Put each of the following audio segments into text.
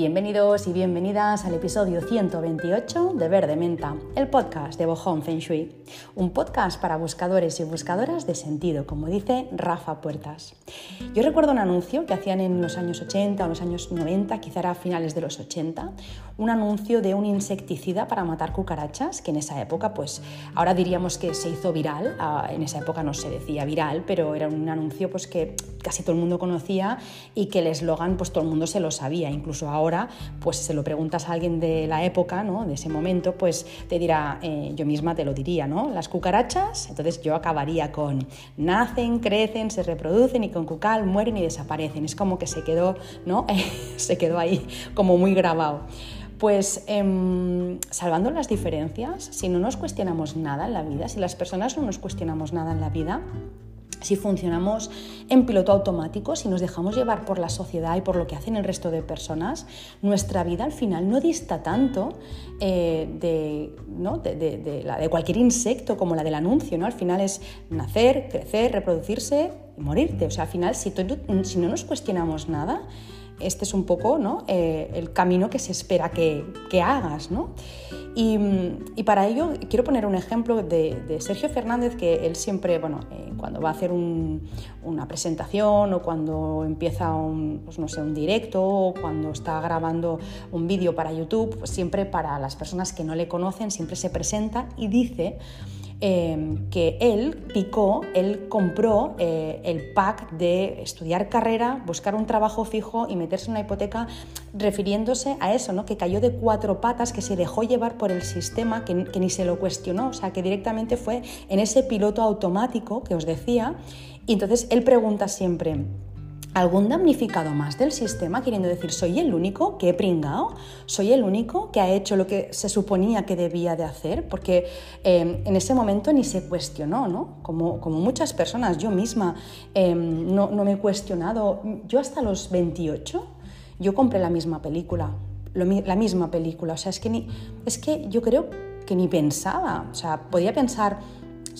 Bienvenidos y bienvenidas al episodio 128 de Verde Menta, el podcast de Bohong Feng Shui. Un podcast para buscadores y buscadoras de sentido, como dice Rafa Puertas. Yo recuerdo un anuncio que hacían en los años 80 o los años 90, quizá a finales de los 80, un anuncio de un insecticida para matar cucarachas, que en esa época, pues ahora diríamos que se hizo viral, ah, en esa época no se decía viral, pero era un anuncio pues que casi todo el mundo conocía y que el eslogan pues todo el mundo se lo sabía, incluso ahora pues si se lo preguntas a alguien de la época, ¿no? de ese momento, pues te dirá, eh, yo misma te lo diría, ¿no? Las cucarachas, entonces yo acabaría con nacen, crecen, se reproducen y con cucal mueren y desaparecen. Es como que se quedó, ¿no? se quedó ahí como muy grabado. Pues em, salvando las diferencias, si no nos cuestionamos nada en la vida, si las personas no nos cuestionamos nada en la vida, si funcionamos en piloto automático, si nos dejamos llevar por la sociedad y por lo que hacen el resto de personas, nuestra vida al final no dista tanto eh, de, la, de, cualquier insecto como la del anuncio. ¿no? Al final es nacer, crecer, reproducirse y morirte. O sea, al final, si, si no nos cuestionamos nada, este es un poco ¿no? Eh, el camino que se espera que, hagas. ¿no? Y, para ello quiero poner un ejemplo de, Sergio Fernández, que él siempre, bueno, eh, cuando va a hacer una presentación o cuando empieza un, pues no sé, un directo o cuando está grabando un vídeo para YouTube, pues siempre para las personas que no le conocen, siempre se presenta y dice Em, que él picó, él compró eh, el pack de estudiar carrera, buscar un trabajo fijo y meterse en una hipoteca, refiriéndose a eso, ¿no? que cayó de cuatro patas, que se dejó llevar por el sistema, que, que ni se lo cuestionó, o sea, que directamente fue en ese piloto automático que os decía. Y entonces él pregunta siempre, algún damnificado más del sistema, queriendo decir, soy el único que he pringado, soy el único que ha hecho lo que se suponía que debía de hacer, porque em, en ese momento ni se cuestionó, ¿no? Como, como muchas personas, yo misma em, no, me he cuestionado, yo hasta los 28, yo compré la misma película, la misma película, o sea, es que, ni, es que yo creo que ni pensaba, o sea, podía pensar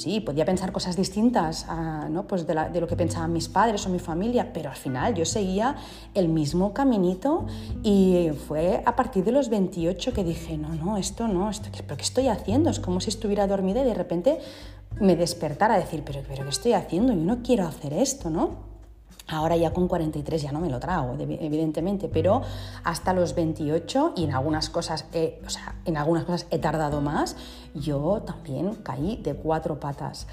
sí, podía pensar cosas distintas ¿no? pues de, lo que pensaban mis padres o mi familia, pero al final yo seguía el mismo caminito y fue a partir de los 28 que dije, no, no, esto no, esto, ¿pero qué estoy haciendo? Es como si estuviera dormida y de repente me despertara a decir, pero, pero ¿qué estoy haciendo? Yo no quiero hacer esto, ¿no? Ahora ya con 43 ya no me lo trago, evidentemente, pero hasta los 28 y en algunas cosas, o sea, en algunas cosas he tardado más, yo también caí de cuatro patas.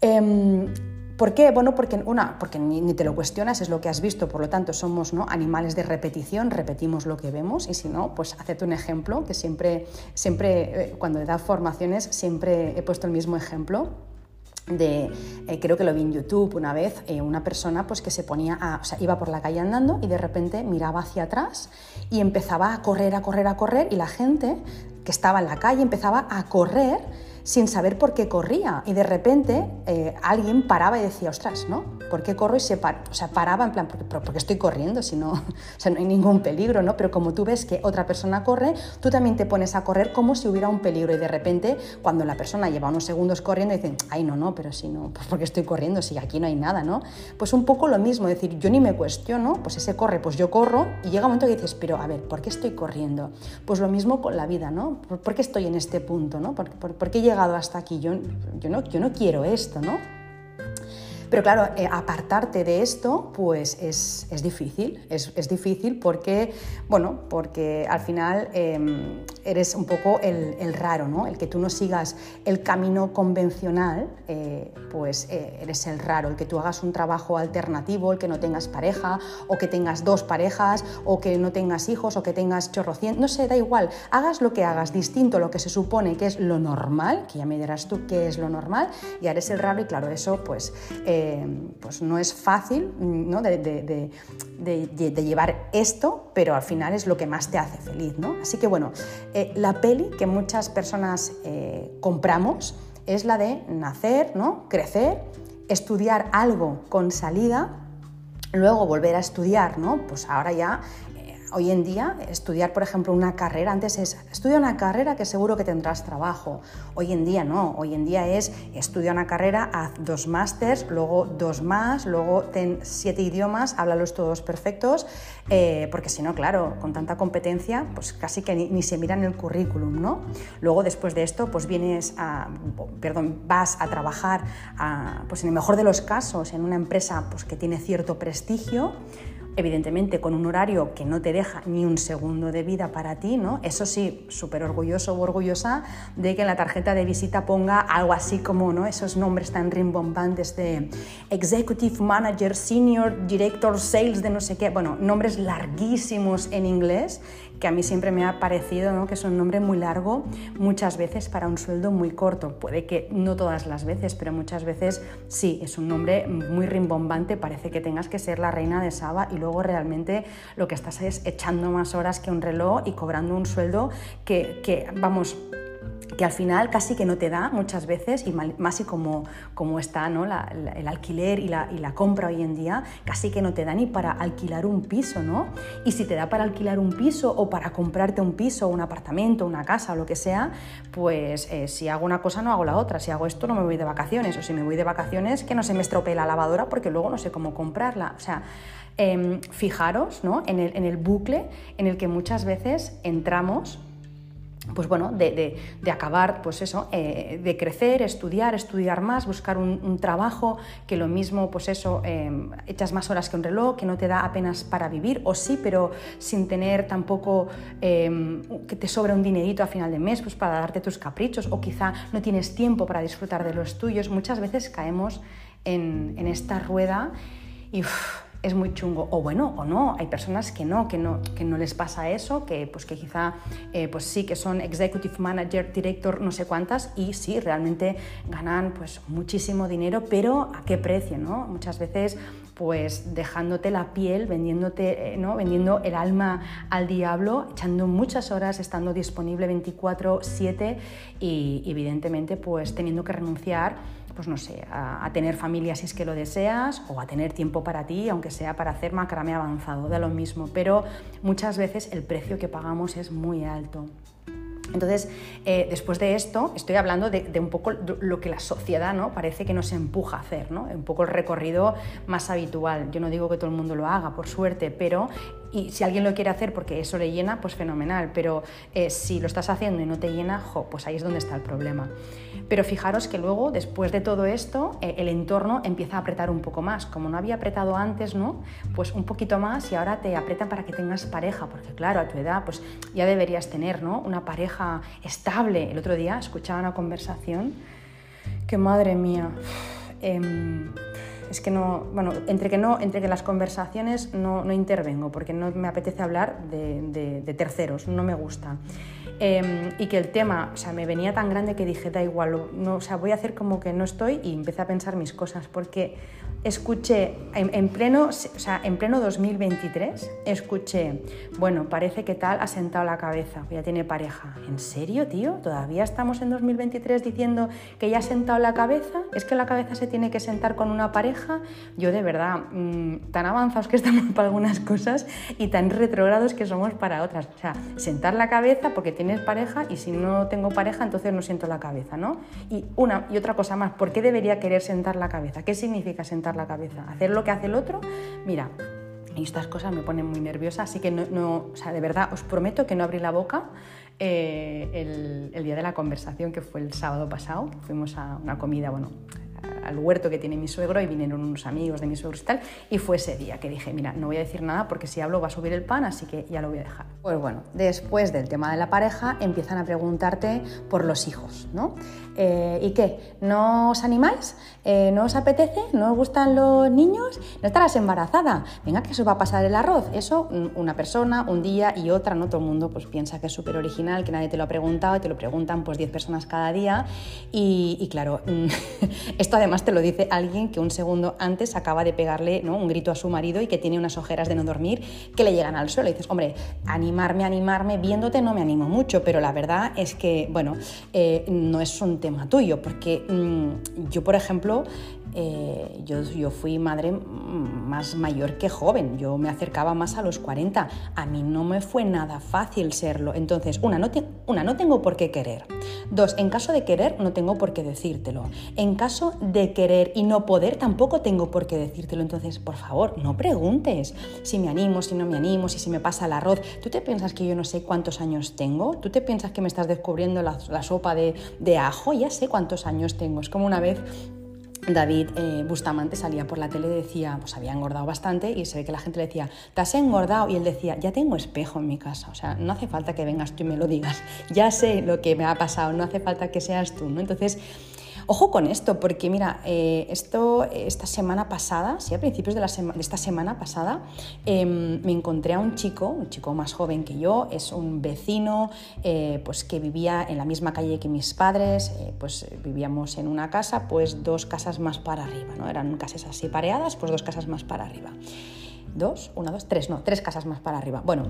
Em, ¿Por qué? Bueno, porque, una, porque ni, te lo cuestionas, es lo que has visto, por lo tanto somos ¿no? animales de repetición, repetimos lo que vemos y si no, pues hacete un ejemplo, que siempre, siempre eh, cuando he dado formaciones, siempre he puesto el mismo ejemplo de, eh, creo que lo vi en YouTube una vez, eh, una persona pues que se ponía, a, o sea, iba por la calle andando y de repente miraba hacia atrás y empezaba a correr, a correr, a correr y la gente que estaba en la calle empezaba a correr sin saber por qué corría. Y de repente eh, alguien paraba y decía, ostras, ¿no? ¿Por qué corro? Y se o sea, paraba en plan, porque, porque estoy corriendo, si no, o sea, no hay ningún peligro, ¿no? Pero como tú ves que otra persona corre, tú también te pones a correr como si hubiera un peligro. Y de repente, cuando la persona lleva unos segundos corriendo, dicen, ay, no, no, pero si no, pues porque estoy corriendo, si aquí no hay nada, ¿no? Pues un poco lo mismo, es decir, yo ni me cuestiono, pues ese corre, pues yo corro, y llega un momento que dices, pero a ver, ¿por qué estoy corriendo? Pues lo mismo con la vida, ¿no? ¿Por, qué estoy en este punto, ¿no? ¿Por, por qué hasta aquí, yo, yo, no, yo no quiero esto, ¿no? Pero claro, eh, apartarte de esto pues es, es difícil, es, es, difícil porque, bueno, porque al final em, eres un poco el, el, raro, ¿no? El que tú no sigas el camino convencional, eh, pues eh, eres el raro, el que tú hagas un trabajo alternativo, el que no tengas pareja, o que tengas dos parejas, o que no tengas hijos, o que tengas chorrocientos, no sé, da igual, hagas lo que hagas distinto a lo que se supone que es lo normal, que ya me dirás tú qué es lo normal, y eres el raro y claro, eso pues pues no es fácil ¿no? De, llevar esto, pero al final es lo que más te hace feliz. ¿no? Así que bueno, eh, la peli que muchas personas eh, compramos es la de nacer, ¿no? crecer, estudiar algo con salida, luego volver a estudiar, ¿no? pues ahora ya hoy en día estudiar, por ejemplo, una carrera, antes es estudia una carrera que seguro que tendrás trabajo. Hoy en día no, hoy en día es estudia una carrera, haz dos másters, luego dos más, luego ten siete idiomas, háblalos todos perfectos, eh, porque si no, claro, con tanta competencia, pues casi que ni, se mira en el currículum, ¿no? Luego después de esto, pues vienes a, perdón, vas a trabajar, pues en el mejor de los casos, en una empresa pues, que tiene cierto prestigio, evidentemente con un horario que no te deja ni un segundo de vida para ti, ¿no? Eso sí, súper orgulloso o orgullosa de que en la tarjeta de visita ponga algo así como, ¿no? Esos nombres tan rimbombantes de Executive Manager, Senior Director Sales de no sé qué, bueno, nombres larguísimos en inglés que a mí siempre me ha parecido ¿no? que es un nombre muy largo muchas veces para un sueldo muy corto. Puede que no todas las veces, pero muchas veces sí, es un nombre muy rimbombante, parece que tengas que ser la reina de Saba y luego realmente lo que estás es echando más horas que un reloj y cobrando un sueldo que, que vamos, que al final casi que no te da muchas veces, y más y como, como está ¿no? el alquiler y la, compra hoy en día, casi que no te da ni para alquilar un piso, ¿no? Y si te da para alquilar un piso o para comprarte un piso, un apartamento, una casa o lo que sea, pues eh, si hago una cosa no hago la otra, si hago esto no me voy de vacaciones, o si me voy de vacaciones que no se me estropee la lavadora porque luego no sé cómo comprarla, o sea... Em, fijaros ¿no? en, el, en el bucle en el que muchas veces entramos pues bueno, de, acabar, pues eso, eh, de crecer, estudiar, estudiar más, buscar un, trabajo que lo mismo, pues eso, em, echas más horas que un reloj, que no te da apenas para vivir, o sí, pero sin tener tampoco em, que te sobra un dinerito a final de mes, pues para darte tus caprichos, o quizá no tienes tiempo para disfrutar de los tuyos. Muchas veces caemos en, esta rueda y es muy chungo. O bueno, o no, hay personas que no, que no, que no les pasa eso, que, pues que quizá eh, pues sí que son executive manager, director, no sé cuántas, y sí, realmente ganan pues muchísimo dinero, pero ¿a qué precio? ¿no? Muchas veces pues dejándote la piel, vendiéndote, eh, ¿no? vendiendo el alma al diablo, echando muchas horas, estando disponible 24/7 y evidentemente pues teniendo que renunciar pues no sé, a, tener familia si es que lo deseas o a tener tiempo para ti, aunque sea para hacer macramé avanzado, da lo mismo, pero muchas veces el precio que pagamos es muy alto. Entonces, eh, después de esto, estoy hablando de, un poco lo que la sociedad ¿no? parece que nos empuja a hacer, ¿no? un poco el recorrido más habitual. Yo no digo que todo el mundo lo haga, por suerte, pero y si alguien lo quiere hacer porque eso le llena, pues fenomenal, pero eh, si lo estás haciendo y no te llena, pues ahí es donde está el problema. Pero fijaros que luego, después de todo esto, eh, el entorno empieza a apretar un poco más. Como no había apretado antes, ¿no? Pues un poquito más y ahora te apretan para que tengas pareja, porque claro, a tu edad pues ya deberías tener, ¿no? Una pareja estable. El otro día escuchaba una conversación que, madre mía, em, es que no, bueno, entre que no, entre que las conversaciones no, no intervengo, porque no me apetece hablar de, de, terceros, no me gusta. Em, y que el tema, o sea, me venía tan grande que dije, da igual, no, o sea, voy a hacer como que no estoy y empecé a pensar mis cosas, porque escuché en, pleno, o sea, en pleno 2023, escuché, bueno, parece que tal ha sentado la cabeza, ya tiene pareja. ¿En serio, tío? ¿Todavía estamos en 2023 diciendo que ya ha sentado la cabeza? ¿Es que la cabeza se tiene que sentar con una pareja? Yo de verdad, mm, tan avanzados que estamos para algunas cosas y tan retrogrados que somos para otras. O sea, sentar la cabeza porque tienes pareja y si no tengo pareja entonces no siento la cabeza, ¿no? Y una y otra cosa más, ¿por qué debería querer sentar la cabeza? ¿Qué significa sentar la cabeza. Hacer lo que hace el otro, mira, y estas cosas me ponen muy nerviosa, así que no, o sea, de verdad os prometo que no abrí la boca eh, el, día de la conversación, que fue el sábado pasado. Fuimos a una comida, bueno, al huerto que tiene mi suegro y vinieron unos amigos de mi suegro y tal, y fue ese día que dije, mira, no voy a decir nada porque si hablo va a subir el pan, así que ya lo voy a dejar. Pues bueno, después del tema de la pareja empiezan a preguntarte por los hijos, ¿no? Eh, ¿Y qué? ¿No os animáis? Eh, ¿No os apetece? ¿No os gustan los niños? ¿No estarás embarazada? Venga, que eso va a pasar el arroz. Eso una persona, un día y otra, ¿no? Todo el mundo pues piensa que es súper original, que nadie te lo ha preguntado, y te lo preguntan pues 10 personas cada día y, y claro, esto además te lo dice alguien que un segundo antes acaba de pegarle ¿no? un grito a su marido y que tiene unas ojeras de no dormir que le llegan al suelo. Y dices, hombre, animarme, animarme, viéndote no me animo mucho, pero la verdad es que, bueno, eh, no es un tema tuyo, porque mm, yo, por ejemplo, eh, yo, yo, fui madre más mayor que joven, yo me acercaba más a los 40, a mí no me fue nada fácil serlo. Entonces, una no, una, no tengo por qué querer. Dos, en caso de querer, no tengo por qué decírtelo. En caso de querer y no poder, tampoco tengo por qué decírtelo. Entonces, por favor, no preguntes si me animo, si no me animo, si se me pasa el arroz. ¿Tú te piensas que yo no sé cuántos años tengo? ¿Tú te piensas que me estás descubriendo la, sopa de, de ajo? Ya sé cuántos años tengo. Es como una vez David eh, Bustamante salía por la tele y decía, pues había engordado bastante y se ve que la gente le decía, te has engordado y él decía, ya tengo espejo en mi casa, o sea, no hace falta que vengas tú y me lo digas, ya sé lo que me ha pasado, no hace falta que seas tú, ¿no? Entonces, Ojo con esto, porque mira, eh, esto esta semana pasada, sí, a principios de, esta semana pasada, em, me encontré a un chico, un chico más joven que yo, es un vecino eh, pues que vivía en la misma calle que mis padres, eh, pues vivíamos en una casa, pues dos casas más para arriba, ¿no? Eran casas así pareadas, pues dos casas más para arriba. Dos, una, dos, tres, no, tres casas más para arriba. Bueno,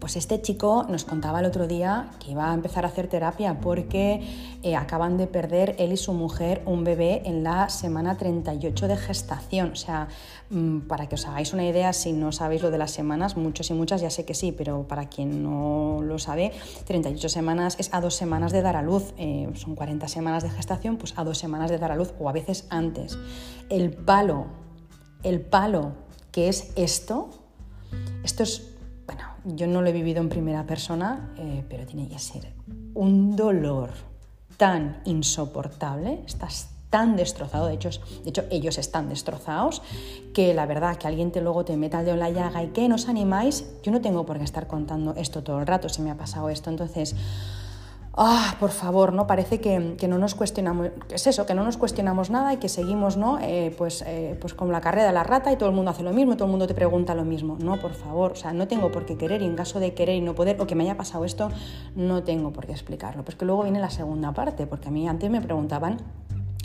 pues este chico nos contaba el otro día que iba a empezar a hacer terapia porque eh, acaban de perder él y su mujer un bebé en la semana 38 de gestación. O sea, mm, para que os hagáis una idea, si no sabéis lo de las semanas, muchos y muchas ya sé que sí, pero para quien no lo sabe, 38 semanas es a dos semanas de dar a luz. Eh, son 40 semanas de gestación, pues a dos semanas de dar a luz o a veces antes. El palo, el palo que es esto, esto es yo no lo he vivido en primera persona, eh, pero tiene que ser un dolor tan insoportable, estás tan destrozado, de hecho, de hecho ellos están destrozados, que la verdad que alguien te luego te meta el dedo en la llaga y que nos animáis, yo no tengo por qué estar contando esto todo el rato si me ha pasado esto, entonces ah, por favor, ¿no? Parece que, no nos cuestionamos, es eso, que no nos cuestionamos nada y que seguimos, ¿no? Eh, pues, eh, pues como la carrera de la rata y todo el mundo hace lo mismo y todo el mundo te pregunta lo mismo. No, por favor, o sea, no tengo por qué querer y en caso de querer y no poder o que me haya pasado esto, no tengo por qué explicarlo. Pues que luego viene la segunda parte, porque a mí antes me preguntaban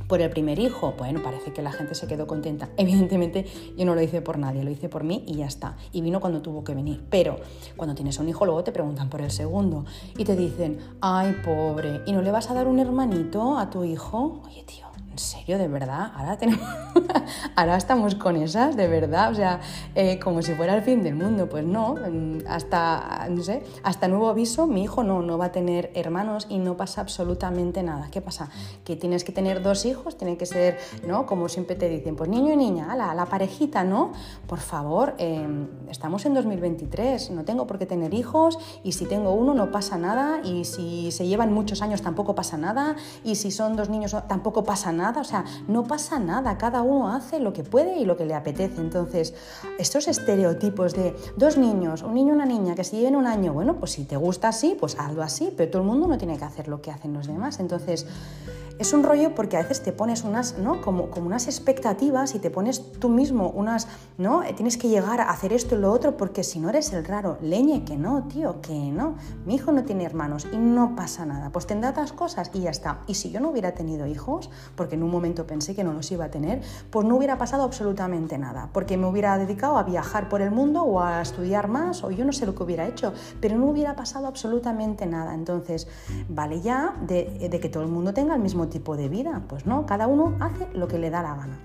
por el primer hijo, bueno, parece que la gente se quedó contenta. Evidentemente yo no lo hice por nadie, lo hice por mí y ya está. Y vino cuando tuvo que venir. Pero cuando tienes un hijo luego te preguntan por el segundo y te dicen, ay pobre, ¿y no le vas a dar un hermanito a tu hijo? Oye tío, ¿En serio? ¿De verdad? Ahora, tenemos... Ahora estamos con esas, de verdad. O sea, eh, como si fuera el fin del mundo. Pues no, hasta, no sé, hasta nuevo aviso, mi hijo no, no va a tener hermanos y no pasa absolutamente nada. ¿Qué pasa? Que tienes que tener dos hijos, tiene que ser, ¿no? Como siempre te dicen, pues niño y niña, la, la parejita, ¿no? Por favor, em, estamos en 2023, no tengo por qué tener hijos y si tengo uno no pasa nada y si se llevan muchos años tampoco pasa nada y si son dos niños tampoco pasa nada o sea, no pasa nada, cada uno hace lo que puede y lo que le apetece. Entonces, estos estereotipos de dos niños, un niño y una niña que se lleven un año, bueno, pues si te gusta así, pues hazlo así, pero todo el mundo no tiene que hacer lo que hacen los demás. Entonces, es un rollo porque a veces te pones unas, ¿no? Como, como unas expectativas y te pones tú mismo unas, ¿no? Eh, tienes que llegar a hacer esto y lo otro porque si no eres el raro, leñe que no, tío, que no. Mi hijo no tiene hermanos y no pasa nada. Pues tendrá otras cosas y ya está. Y si yo no hubiera tenido hijos, porque en un momento pensé que no los iba a tener, pues no hubiera pasado absolutamente nada, porque me hubiera dedicado a viajar por el mundo o a estudiar más o yo no sé lo que hubiera hecho, pero no hubiera pasado absolutamente nada. Entonces, vale ya de, de que todo el mundo tenga el mismo tipo de vida. Pues no, cada uno hace lo que le da la gana.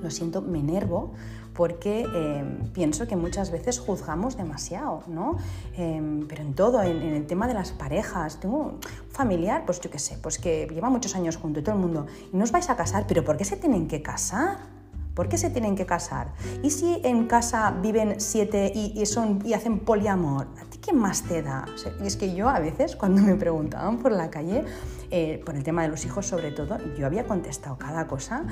Lo siento, me enervo porque em, pienso que muchas veces juzgamos demasiado, ¿no? Em, pero en todo, en, el tema de las parejas, tengo un familiar, pues yo qué sé, pues que lleva muchos años junto y todo el mundo, y no os vais a casar, pero ¿por qué se tienen que casar? ¿Por qué se tienen que casar? ¿Y si en casa viven siete y, son, y hacen poliamor? ¿A ti qué más te da? y es que yo a veces, cuando me preguntaban por la calle, eh, por el tema de los hijos sobre todo, yo había contestado cada cosa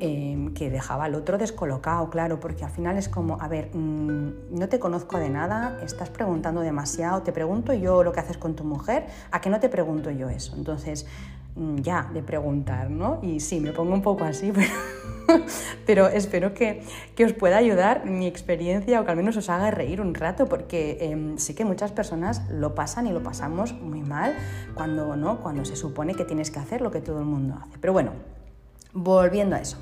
em, que dejaba al otro descolocado, claro, porque al final es como, a ver, mm, no te conozco de nada, estás preguntando demasiado, te pregunto yo lo que haces con tu mujer, ¿a qué no te pregunto yo eso? Entonces, ya, de preguntar, ¿no? Y sí, me pongo un poco así, pero... pero espero que, os pueda ayudar mi experiencia o que al menos os haga reír un rato, porque em, sí que muchas personas lo pasan y lo pasamos muy mal cuando, ¿no? cuando se supone que tienes que hacer lo que todo el mundo hace. Pero bueno, volviendo a eso.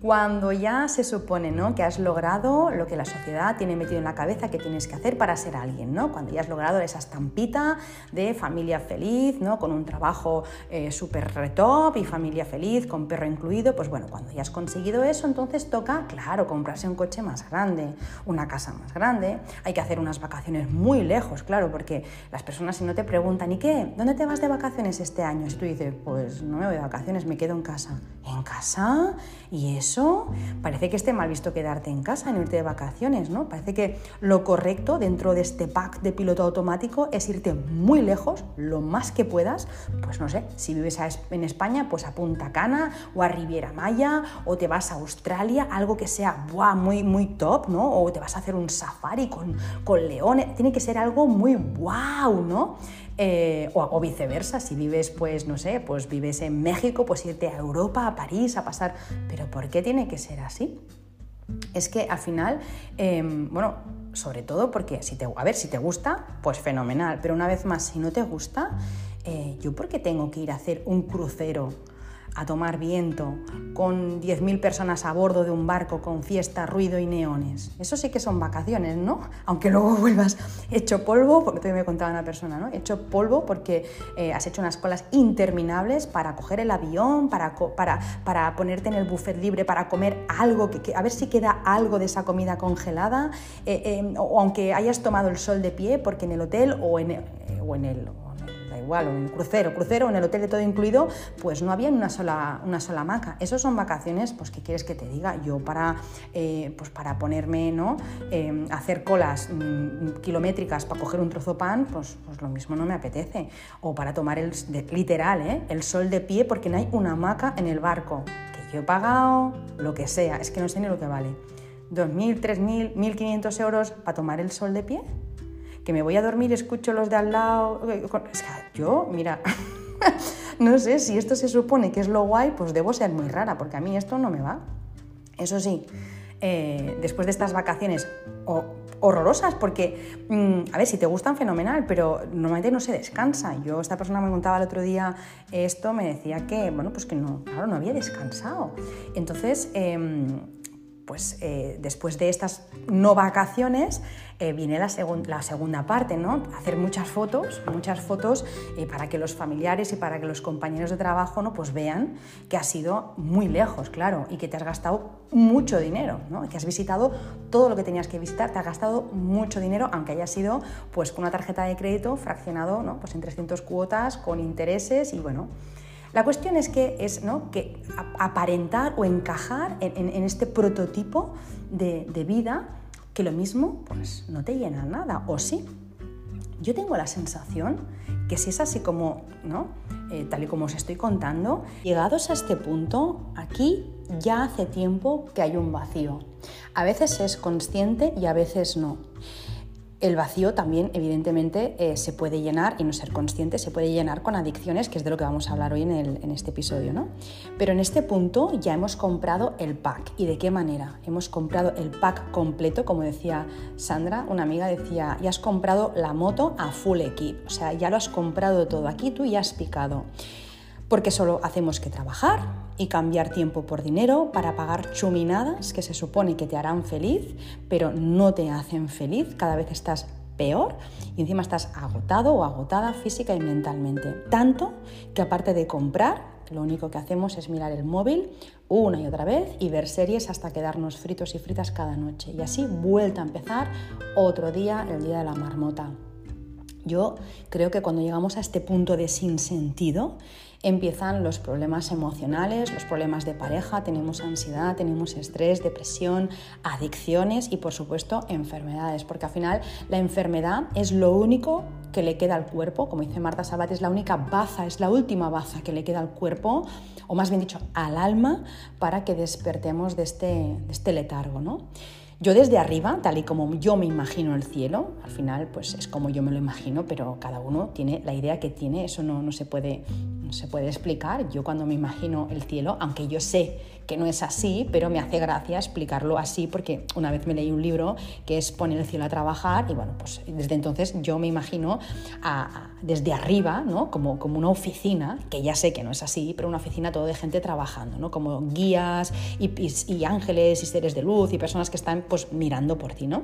Cuando ya se supone ¿no? que has logrado lo que la sociedad tiene metido en la cabeza que tienes que hacer para ser alguien, ¿no? cuando ya has logrado esa estampita de familia feliz, ¿no? con un trabajo eh, súper retop y familia feliz, con perro incluido, pues bueno, cuando ya has conseguido eso, entonces toca, claro, comprarse un coche más grande, una casa más grande, hay que hacer unas vacaciones muy lejos, claro, porque las personas si no te preguntan, ¿y qué? ¿Dónde te vas de vacaciones este año? Si tú dices, pues no me voy de vacaciones, me quedo en casa. ¿En casa? ¿Y eso? Parece que esté mal visto quedarte en casa, en irte de vacaciones, ¿no? Parece que lo correcto dentro de este pack de piloto automático es irte muy lejos, lo más que puedas, pues no sé, si vives en España, pues a Punta Cana o a Riviera Maya o te vas a Australia, algo que sea muy, muy top, ¿no? O te vas a hacer un safari con, con leones, tiene que ser algo muy wow, ¿no? Eh, o, viceversa, si vives, pues, no sé, pues vives en México, pues irte a Europa, a París, a pasar. Pero ¿por qué tiene que ser así? Es que al final, em, bueno, sobre todo porque si te, a ver, si te gusta, pues fenomenal, pero una vez más, si no te gusta, eh, ¿yo por qué tengo que ir a hacer un crucero? A tomar viento, con 10.000 personas a bordo de un barco con fiesta, ruido y neones. Eso sí que son vacaciones, ¿no? Aunque luego vuelvas hecho polvo, porque todavía me contaba una persona, ¿no? Hecho polvo porque eh, has hecho unas colas interminables para coger el avión, para, para, para ponerte en el buffet libre, para comer algo, que, a ver si queda algo de esa comida congelada, eh, eh, o aunque hayas tomado el sol de pie, porque en el hotel o en, o en el igual, o en crucero, crucero, en el hotel de todo incluido, pues no había una sola, una sola hamaca. Eso son vacaciones, pues ¿qué quieres que te diga? Yo para, eh, pues para ponerme, ¿no? Eh, hacer colas mm, kilométricas para coger un trozo pan, pues, pues lo mismo no me apetece. O para tomar el, literal, ¿eh? el sol de pie porque no hay una hamaca en el barco. Que yo he pagado, lo que sea, es que no sé ni lo que vale. 2.000, 3.000, 1.500 euros para tomar el sol de pie que me voy a dormir, escucho los de al lado. Es que yo, mira, no sé, si esto se supone que es lo guay, pues debo ser muy rara, porque a mí esto no me va. Eso sí, eh, después de estas vacaciones horrorosas, porque, mm, a ver, si te gustan, fenomenal, pero normalmente no se descansa. Yo, esta persona me contaba el otro día esto, me decía que, bueno, pues que no, claro, no había descansado. Entonces, em, pues eh, después de estas no vacaciones eh, viene la, segunda parte, ¿no? Hacer muchas fotos, muchas fotos eh, para que los familiares y para que los compañeros de trabajo ¿no? pues vean que has sido muy lejos, claro, y que te has gastado mucho dinero, ¿no? que has visitado todo lo que tenías que visitar, te has gastado mucho dinero, aunque haya sido pues, con una tarjeta de crédito fraccionado ¿no? pues en 300 cuotas, con intereses y bueno. La cuestión es que es ¿no? que aparentar o encajar en, este prototipo de, vida que lo mismo pues no te llena nada, o sí. Yo tengo la sensación que si es así como, ¿no? Eh, tal y como os estoy contando, llegados a este punto, aquí ya hace tiempo que hay un vacío. A veces es consciente y a veces no. El vacío también, evidentemente, eh, se puede llenar, y no ser consciente, se puede llenar con adicciones, que es de lo que vamos a hablar hoy en, este episodio, ¿no? Pero en este punto ya hemos comprado el pack. ¿Y de qué manera? Hemos comprado el pack completo, como decía Sandra, una amiga decía, ya has comprado la moto a full equip, o sea, ya lo has comprado todo aquí, tú ya has picado porque solo hacemos que trabajar y cambiar tiempo por dinero para pagar chuminadas que se supone que te harán feliz, pero no te hacen feliz, cada vez estás peor y encima estás agotado o agotada física y mentalmente. Tanto que aparte de comprar, lo único que hacemos es mirar el móvil una y otra vez y ver series hasta quedarnos fritos y fritas cada noche. Y así vuelta a empezar otro día, el día de la marmota. Yo creo que cuando llegamos a este punto de sinsentido, empiezan los problemas emocionales, los problemas de pareja, tenemos ansiedad, tenemos estrés, depresión, adicciones y por supuesto enfermedades, porque al final la enfermedad es lo único que le queda al cuerpo, como dice Marta Sabat, es la única baza, es la última baza que le queda al cuerpo, o más bien dicho, al alma, para que despertemos de este, de este letargo. ¿no? Yo desde arriba, tal y como yo me imagino el cielo, al final pues es como yo me lo imagino, pero cada uno tiene la idea que tiene, eso no, no se puede se puede explicar. Yo cuando me imagino el cielo, aunque yo sé que no es así, pero me hace gracia explicarlo así porque una vez me leí un libro que es Poner el cielo a trabajar y bueno, pues desde entonces yo me imagino desde arriba, ¿no? Como, como una oficina, que ya sé que no es así, pero una oficina todo de gente trabajando, ¿no? Como guías y, y ángeles y seres de luz y personas que están pues mirando por ti, ¿no?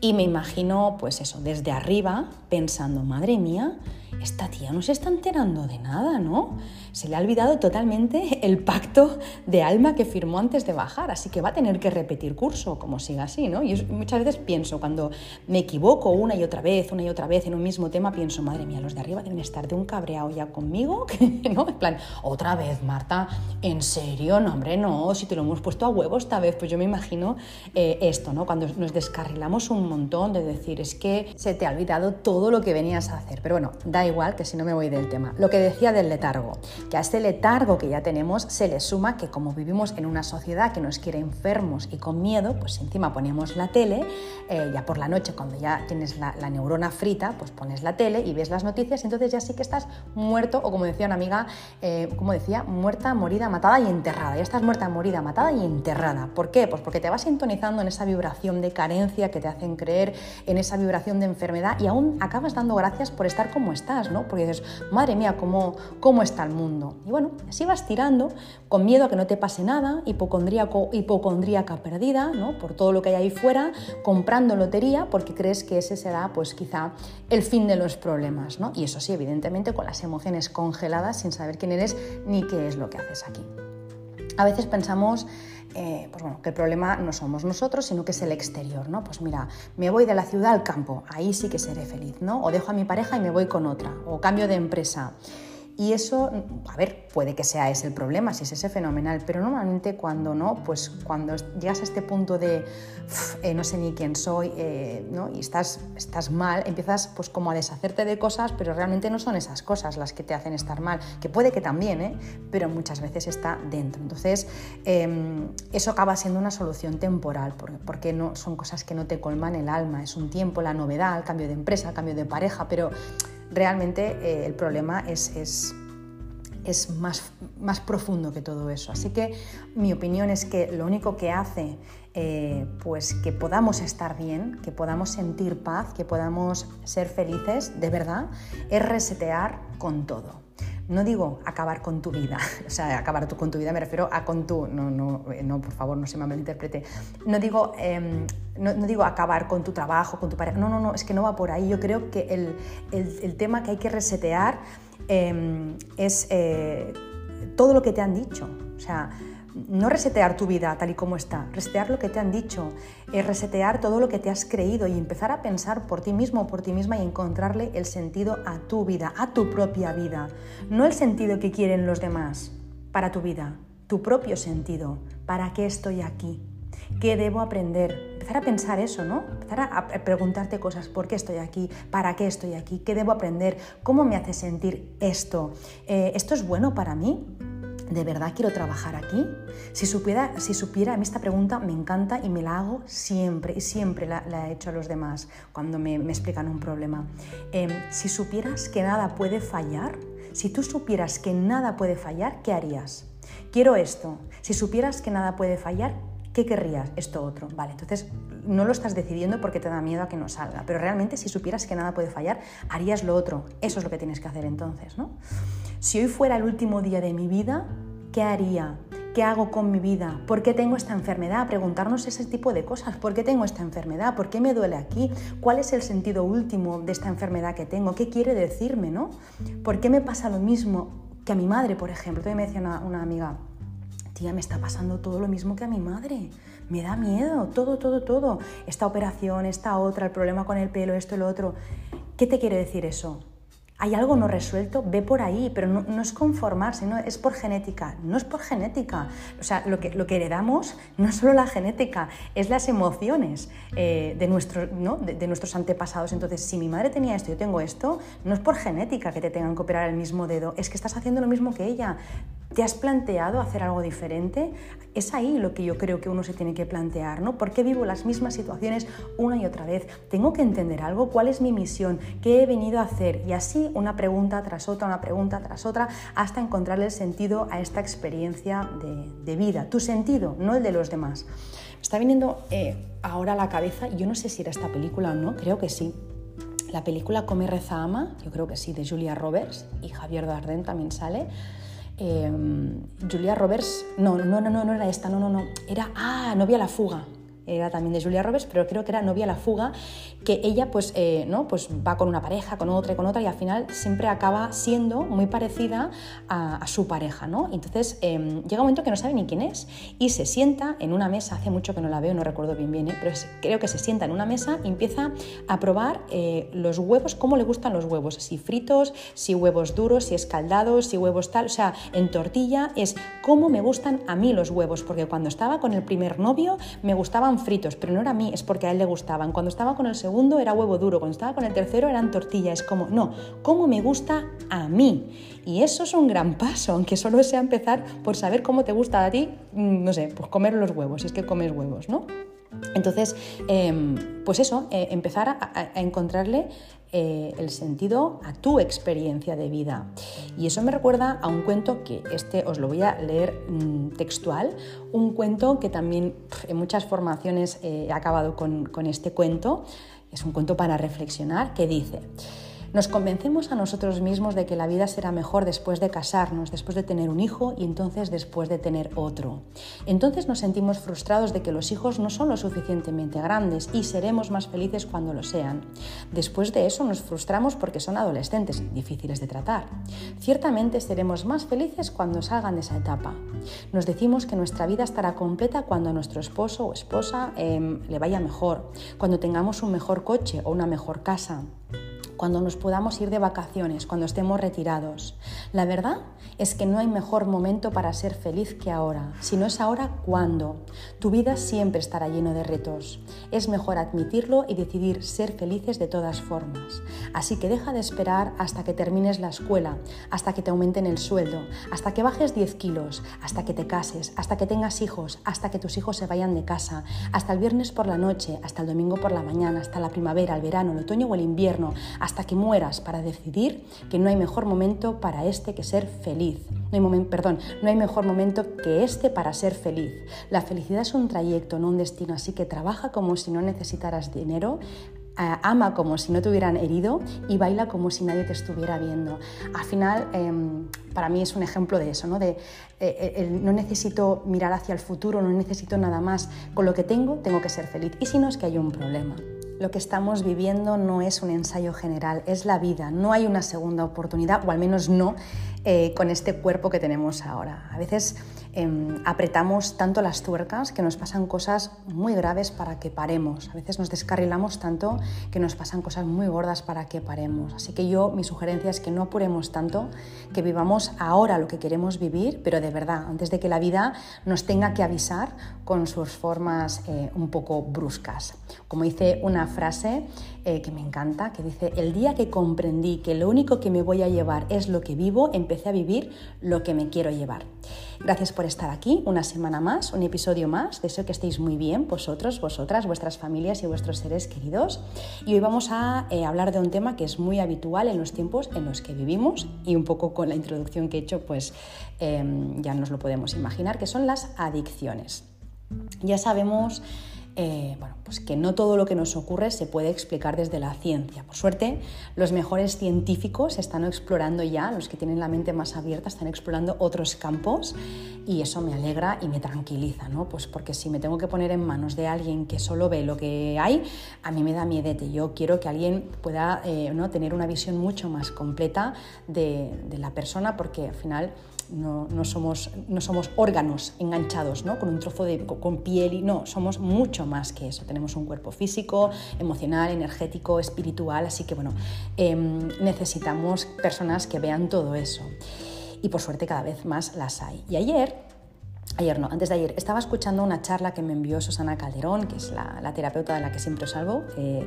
Y me imagino, pues eso, desde arriba, pensando, madre mía, esta tía no se está enterando de nada, ¿no? Se le ha olvidado totalmente el pacto de alma que firmó antes de bajar, así que va a tener que repetir curso, como siga así, ¿no? Y muchas veces pienso, cuando me equivoco una y otra vez, una y otra vez en un mismo tema, pienso, madre mía, los de arriba deben estar de un cabreado ya conmigo, ¿no? En plan, otra vez, Marta, ¿en serio? No, hombre, no, si te lo hemos puesto a huevo esta vez, pues yo me imagino eh, esto, ¿no? Cuando nos descarrilamos un montón de decir, es que se te ha olvidado todo lo que venías a hacer, pero bueno, da igual que si no me voy del tema. Lo que decía del letargo, que a este letargo que ya tenemos se le suma que como vivimos en una sociedad que nos quiere enfermos y con miedo, pues encima ponemos la tele, eh, ya por la noche cuando ya tienes la, neurona frita, pues pones la tele y ves las noticias, entonces ya sí que estás muerto o como decía una amiga, eh, como decía, muerta, morida, matada y enterrada. Ya estás muerta, morida, matada y enterrada. ¿Por qué? Pues porque te vas sintonizando en esa vibración de carencia que te hacen creer, en esa vibración de enfermedad y aún acabas dando gracias por estar como estás, ¿no? Porque dices, madre mía, ¿cómo, cómo está el mundo? Y bueno, así vas tirando, con miedo a que no te pase nada, hipocondríaco, hipocondríaca perdida, ¿no? Por todo lo que hay ahí fuera, comprando lotería porque crees que ese será, pues quizá, el fin de los problemas, ¿no? Y eso sí, evidentemente, con las emociones congeladas, sin saber quién eres ni qué es lo que haces aquí. A veces pensamos eh, pues bueno, que el problema no somos nosotros, sino que es el exterior, ¿no? Pues mira, me voy de la ciudad al campo, ahí sí que seré feliz, ¿no? O dejo a mi pareja y me voy con otra, o cambio de empresa. Y eso, a ver, puede que sea ese el problema, si es ese fenomenal, pero normalmente cuando no, pues cuando llegas a este punto de eh, no sé ni quién soy eh, ¿no? y estás, estás mal, empiezas pues como a deshacerte de cosas, pero realmente no son esas cosas las que te hacen estar mal, que puede que también, ¿eh? pero muchas veces está dentro. Entonces, em, eso acaba siendo una solución temporal, porque, porque no, son cosas que no te colman el alma, es un tiempo, la novedad, el cambio de empresa, el cambio de pareja, pero realmente eh, el problema es, es, es más, más, profundo que todo eso. Así que mi opinión es que lo único que hace eh, pues que podamos estar bien, que podamos sentir paz, que podamos ser felices de verdad, es resetear con todo. No digo acabar con tu vida, o sea, acabar con tu vida me refiero a con tu, no, no, no por favor, no se me malinterprete. No digo, em, no, digo acabar con tu trabajo, con tu pareja, no, no, no, es que no va por ahí. Yo creo que el, el, tema que hay que resetear em, es eh, todo lo que te han dicho. O sea, no resetear tu vida tal y como está, resetear lo que te han dicho, es resetear todo lo que te has creído y empezar a pensar por ti mismo o por ti misma y encontrarle el sentido a tu vida, a tu propia vida, no el sentido que quieren los demás para tu vida, tu propio sentido, ¿para qué estoy aquí? ¿Qué debo aprender? Empezar a pensar eso, ¿no? Empezar a preguntarte cosas, ¿por qué estoy aquí? ¿Para qué estoy aquí? ¿Qué debo aprender? ¿Cómo me hace sentir esto? Eh, ¿Esto es bueno para mí? ¿De verdad quiero trabajar aquí? Si supiera, si supiera, a mí esta pregunta me encanta y me la hago siempre, y siempre la, he hecho a los demás cuando me, explican un problema. Em, si supieras que nada puede fallar, si tú supieras que nada puede fallar, ¿qué harías? Quiero esto. Si supieras que nada puede fallar, ¿qué querrías? Esto otro. Vale, entonces no lo estás decidiendo porque te da miedo a que no salga, pero realmente si supieras que nada puede fallar, harías lo otro. Eso es lo que tienes que hacer entonces, ¿no? Si hoy fuera el último día de mi vida, ¿qué haría? ¿Qué hago con mi vida? ¿Por qué tengo esta enfermedad? Preguntarnos ese tipo de cosas. ¿Por qué tengo esta enfermedad? ¿Por qué me duele aquí? ¿Cuál es el sentido último de esta enfermedad que tengo? ¿Qué quiere decirme? ¿no? ¿Por qué me pasa lo mismo que a mi madre, por ejemplo? Todavía me decía una, una amiga, tía, me está pasando todo lo mismo que a mi madre. Me da miedo, todo, todo, todo. Esta operación, esta otra, el problema con el pelo, esto, lo otro. ¿Qué te quiere decir eso? Hay algo no resuelto, ve por ahí, pero no, es conformarse, no, es por genética, no es por genética. O sea, lo que, heredamos no es solo la genética, es las emociones eh, de, nuestro, ¿no? de, nuestros antepasados. Entonces, si mi madre tenía esto yo tengo esto, no es por genética que te tengan que operar el mismo dedo, es que estás haciendo lo mismo que ella ¿Te has planteado hacer algo diferente? Es ahí lo que yo creo que uno se tiene que plantear, ¿no? ¿Por qué vivo las mismas situaciones una y otra vez? ¿Tengo que entender algo? ¿Cuál es mi misión? ¿Qué he venido a hacer? Y así una pregunta tras otra, una pregunta tras otra, hasta encontrarle el sentido a esta experiencia de, vida. Tu sentido, no el de los demás. está viniendo eh, ahora a la cabeza, yo no sé si era esta película o no, creo que sí. La película Come, Reza, Ama, yo creo que sí, de Julia Roberts y Javier Dardenne también sale Em, Julia Roberts, no, no, no, no, no era esta, no, no, no, era, ah, Novia la fuga, era también de Julia Roberts, pero creo que era novia la fuga, que ella pues, eh, ¿no? pues va con una pareja, con otra y con otra, y al final siempre acaba siendo muy parecida a, su pareja. ¿no? Entonces em, llega un momento que no sabe ni quién es y se sienta en una mesa, hace mucho que no la veo, no recuerdo bien bien, ¿eh? pero creo que se sienta en una mesa y empieza a probar eh, los huevos, cómo le gustan los huevos, si fritos, si huevos duros, si escaldados, si huevos tal, o sea, en tortilla es cómo me gustan a mí los huevos, porque cuando estaba con el primer novio me gustaban fritos, pero no era a mí, es porque a él le gustaban. Cuando estaba con el segundo era huevo duro, cuando estaba con el tercero eran tortillas. Es como, no, ¿cómo me gusta a mí? Y eso es un gran paso, aunque solo sea empezar por saber cómo te gusta a ti, mm, no sé, pues comer los huevos, si es que comes huevos, ¿no? Entonces, em, pues eso, eh, empezar a, encontrarle eh, el sentido a tu experiencia de vida. Y eso me recuerda a un cuento que este os lo voy a leer mm, textual, un cuento que también en muchas formaciones he acabado con, con este cuento, es un cuento para reflexionar, que dice, nos convencemos a nosotros mismos de que la vida será mejor después de casarnos, después de tener un hijo y entonces después de tener otro. Entonces nos sentimos frustrados de que los hijos no son lo suficientemente grandes y seremos más felices cuando lo sean. Después de eso nos frustramos porque son adolescentes, difíciles de tratar. Ciertamente seremos más felices cuando salgan de esa etapa. Nos decimos que nuestra vida estará completa cuando a nuestro esposo o esposa em, le vaya mejor, cuando tengamos un mejor coche o una mejor casa cuando nos podamos ir de vacaciones, cuando estemos retirados. La verdad es que no hay mejor momento para ser feliz que ahora. Si no es ahora, ¿cuándo? Tu vida siempre estará lleno de retos. Es mejor admitirlo y decidir ser felices de todas formas. Así que deja de esperar hasta que termines la escuela, hasta que te aumenten el sueldo, hasta que bajes 10 kilos, hasta que te cases, hasta que tengas hijos, hasta que tus hijos se vayan de casa, hasta el viernes por la noche, hasta el domingo por la mañana, hasta la primavera, el verano, el otoño o el invierno, hasta que mueras para decidir que no hay mejor momento para este que ser feliz. No hay perdón, no hay mejor momento que este para ser feliz. La felicidad es un trayecto, no un destino, así que trabaja como si no necesitaras dinero, ama como si no te hubieran herido y baila como si nadie te estuviera viendo. Al final, em, para mí es un ejemplo de eso, ¿no? De, eh, eh, no necesito mirar hacia el futuro, no necesito nada más. Con lo que tengo, tengo que ser feliz. Y si no, es que hay un problema. Lo que estamos viviendo no es un ensayo general, es la vida. No hay una segunda oportunidad, o al menos no eh, con este cuerpo que tenemos ahora. A veces Em, apretamos tanto las tuercas que nos pasan cosas muy graves para que paremos. A veces nos descarrilamos tanto que nos pasan cosas muy gordas para que paremos. Así que yo, mi sugerencia es que no apuremos tanto, que vivamos ahora lo que queremos vivir, pero de verdad, antes de que la vida nos tenga que avisar con sus formas eh, un poco bruscas. Como dice una frase eh, que me encanta, que dice, el día que comprendí que lo único que me voy a llevar es lo que vivo, empecé a vivir lo que me quiero llevar. Gracias por estar aquí una semana más, un episodio más. Deseo que estéis muy bien vosotros, vosotras, vuestras familias y vuestros seres queridos. Y hoy vamos a eh, hablar de un tema que es muy habitual en los tiempos en los que vivimos y un poco con la introducción que he hecho, pues em, ya nos lo podemos imaginar, que son las adicciones. Ya sabemos eh, bueno, pues que no todo lo que nos ocurre se puede explicar desde la ciencia. Por suerte, los mejores científicos están explorando ya, los que tienen la mente más abierta, están explorando otros campos y eso me alegra y me tranquiliza, ¿no? Pues porque si me tengo que poner en manos de alguien que solo ve lo que hay, a mí me da miedete. Yo quiero que alguien pueda eh, ¿no? tener una visión mucho más completa de, de la persona porque al final no, somos, no somos órganos enganchados ¿no? con un trozo de con piel y no, somos mucho más que eso. Tenemos un cuerpo físico, emocional, energético, espiritual, así que bueno, em, necesitamos personas que vean todo eso. Y por suerte cada vez más las hay. Y ayer ayer no, antes de ayer, estaba escuchando una charla que me envió Susana Calderón, que es la, terapeuta de la que siempre os hablo,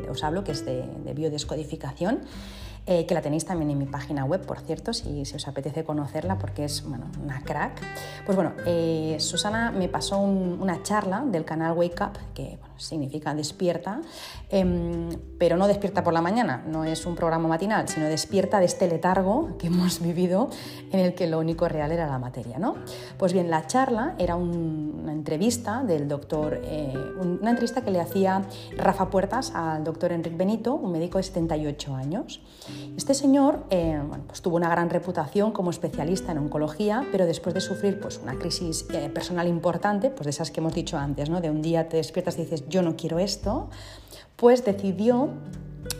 os hablo que es de, de biodescodificación, eh, que la tenéis también en mi página web, por cierto, si, os apetece conocerla, porque es bueno, una crack. Pues bueno, eh, Susana me pasó una charla del canal Wake Up, que significa despierta, em, pero no despierta por la mañana, no es un programa matinal, sino despierta de este letargo que hemos vivido en el que lo único real era la materia. ¿no? Pues bien, la charla era una entrevista del doctor, eh, una entrevista que le hacía Rafa Puertas al doctor Enrique Benito, un médico de 78 años. Este señor eh, pues tuvo una gran reputación como especialista en oncología, pero después de sufrir pues, una crisis eh, personal importante, pues de esas que hemos dicho antes, ¿no? de un día te despiertas y dices, yo no quiero esto, pues decidió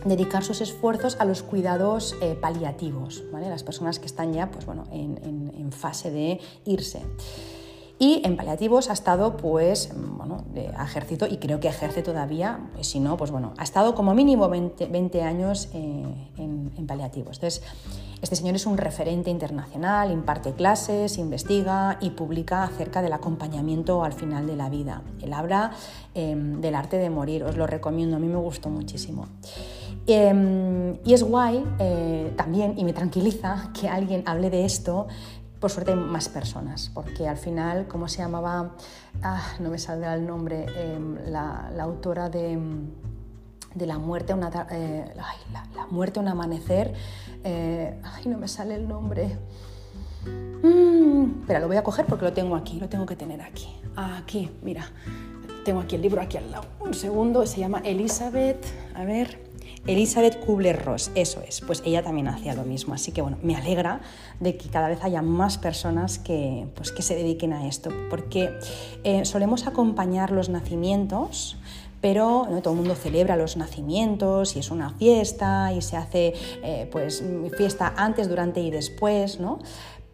dedicar sus esfuerzos a los cuidados eh, paliativos, ¿vale? las personas que están ya pues, bueno, en fase de irse. Y en paliativos ha estado, pues, bueno, ha ejercido y creo que ejerce todavía, si no, pues bueno, ha estado como mínimo 20, años eh, en, paliativos. Entonces, este señor es un referente internacional, imparte clases, investiga y publica acerca del acompañamiento al final de la vida. Él habla em, del arte de morir, os lo recomiendo, a mí me gustó muchísimo. Em, y es guay eh, también, y me tranquiliza que alguien hable de esto por suerte más personas, porque al final, ¿cómo se llamaba? Ah, no me saldrá el nombre, em, la, la, de, de La muerte, una, eh, la, muerte, un amanecer, eh, ay, no me sale el nombre. Mm, espera, lo voy a coger porque lo tengo aquí, lo tengo que tener aquí. Aquí, mira, tengo aquí el libro aquí al lado. Un segundo, se llama Elizabeth, a ver, Elizabeth Kubler-Ross, eso es, pues ella también hacía lo mismo. Así que bueno, me alegra de que cada vez haya más personas que, pues, que se dediquen a esto, porque eh, solemos acompañar los nacimientos pero ¿no? todo el mundo celebra los nacimientos y es una fiesta y se hace eh, pues fiesta antes, durante y después, ¿no?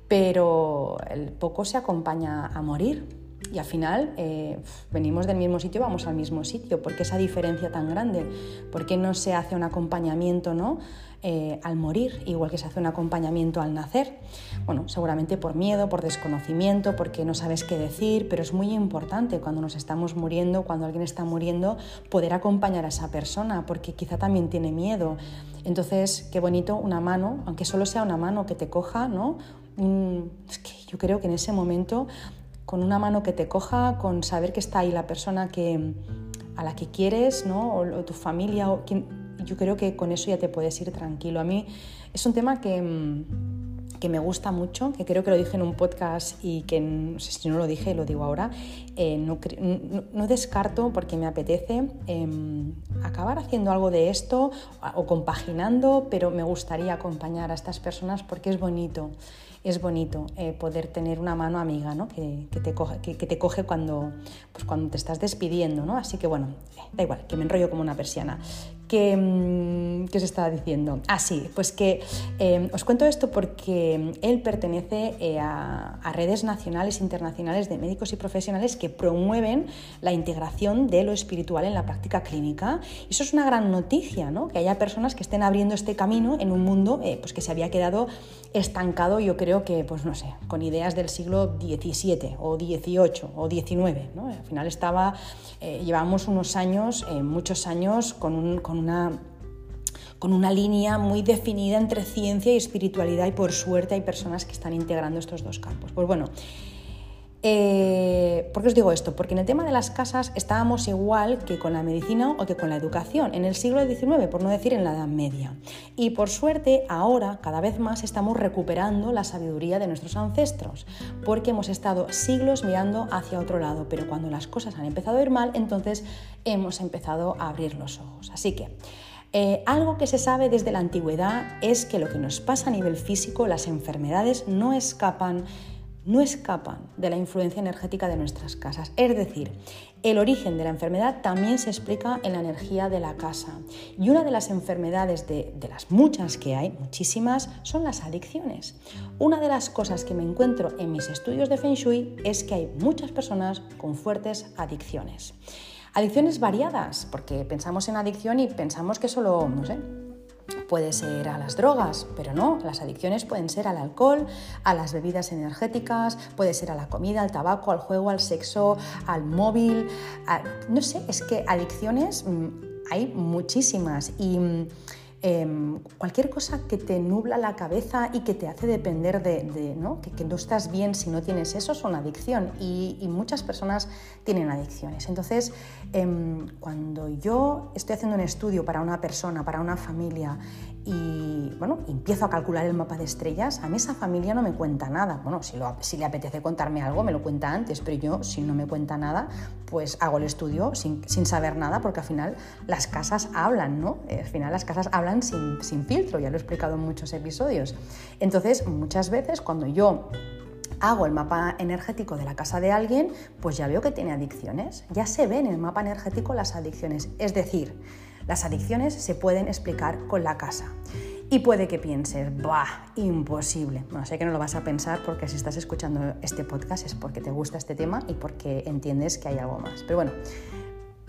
pero poco se acompaña a morir y al final eh, venimos del mismo sitio, vamos al mismo sitio. ¿Por qué esa diferencia tan grande? ¿Por qué no se hace un acompañamiento ¿no? Eh, al morir, igual que se hace un acompañamiento al nacer? Bueno, seguramente por miedo, por desconocimiento, porque no sabes qué decir, pero es muy importante cuando nos estamos muriendo, cuando alguien está muriendo, poder acompañar a esa persona, porque quizá también tiene miedo. Entonces, qué bonito una mano, aunque solo sea una mano que te coja, ¿no? es que yo creo que en ese momento con una mano que te coja, con saber que está ahí la persona que, a la que quieres, ¿no? o, tu familia, o yo creo que con eso ya te puedes ir tranquilo. A mí es un tema que, que me gusta mucho, que creo que lo dije en un podcast y que no sé si no lo dije, lo digo ahora, eh, no, descarto porque me apetece em, acabar haciendo algo de esto o compaginando, pero me gustaría acompañar a estas personas porque es bonito es bonito eh, poder tener una mano amiga ¿no? que, te coge, que, te coge cuando, pues cuando te estás despidiendo. ¿no? Así que bueno, da igual, que me enrollo como una persiana. ¿Qué, mm, ¿Qué os estaba diciendo? Ah, sí, pues que eh, os cuento esto porque él pertenece eh, a, a, redes nacionales e internacionales de médicos y profesionales que promueven la integración de lo espiritual en la práctica clínica. Y eso es una gran noticia, ¿no? que haya personas que estén abriendo este camino en un mundo pues que se había quedado estancado, yo creo que, pues no sé, con ideas del siglo XVII o XVIII o XIX. Al final estaba, eh, llevamos unos años, eh, muchos años, con, con, una, con una línea muy definida entre ciencia y espiritualidad y por suerte hay personas que están integrando estos dos campos. Pues bueno, eh, ¿Por qué os digo esto? Porque en el tema de las casas estábamos igual que con la medicina o que con la educación, en el siglo XIX, por no decir en la Edad Media. Y por suerte, ahora, cada vez más, estamos recuperando la sabiduría de nuestros ancestros, porque hemos estado siglos mirando hacia otro lado, pero cuando las cosas han empezado a ir mal, entonces hemos empezado a abrir los ojos. Así que... Eh, algo que se sabe desde la antigüedad es que lo que nos pasa a nivel físico, las enfermedades, no escapan no escapan de la influencia energética de nuestras casas. Es decir, el origen de la enfermedad también se explica en la energía de la casa. Y una de las enfermedades de, las muchas que hay, muchísimas, son las adicciones. Una de las cosas que me encuentro en mis estudios de Feng Shui es que hay muchas personas con fuertes adicciones. Adicciones variadas, porque pensamos en adicción y pensamos que solo, no sé, puede ser a las drogas, pero no, las adicciones pueden ser al alcohol, a las bebidas energéticas, puede ser a la comida, al tabaco, al juego, al sexo, al móvil, no sé, es que adicciones mm, hay muchísimas y em, cualquier cosa que te nubla la cabeza y que te hace depender de, ¿no? Que, no estás bien si no tienes eso, es una adicción y, muchas personas tienen adicciones. Entonces, em, cuando yo estoy haciendo un estudio para una persona, para una familia, y bueno, empiezo a calcular el mapa de estrellas, a mí esa familia no me cuenta nada. Bueno, si, le apetece contarme algo, me lo cuenta antes, pero yo, si no me cuenta nada, pues hago el estudio sin, saber nada, porque al final las casas hablan, ¿no? Al final las casas hablan sin, sin filtro, ya lo he explicado en muchos episodios. Entonces, muchas veces cuando yo hago el mapa energético de la casa de alguien, pues ya veo que tiene adicciones. Ya se ven en el mapa energético las adicciones. Es decir, las adicciones se pueden explicar con la casa. Y puede que pienses, ¡bah! Imposible. Bueno, sé que no lo vas a pensar porque si estás escuchando este podcast es porque te gusta este tema y porque entiendes que hay algo más. Pero bueno,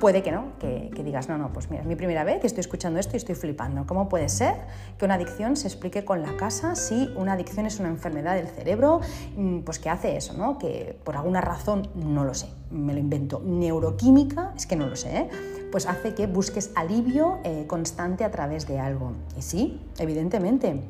puede que no, que, digas, no, no, pues mira, es mi primera vez y estoy escuchando esto y estoy flipando. ¿Cómo puede ser que una adicción se explique con la casa si una adicción es una enfermedad del cerebro? Mm, pues que hace eso, ¿no? Que por alguna razón, no lo sé, me lo invento, neuroquímica, es que no lo sé, ¿eh? Pues hace que busques alivio eh, constante a través de algo. Y sí, evidentemente.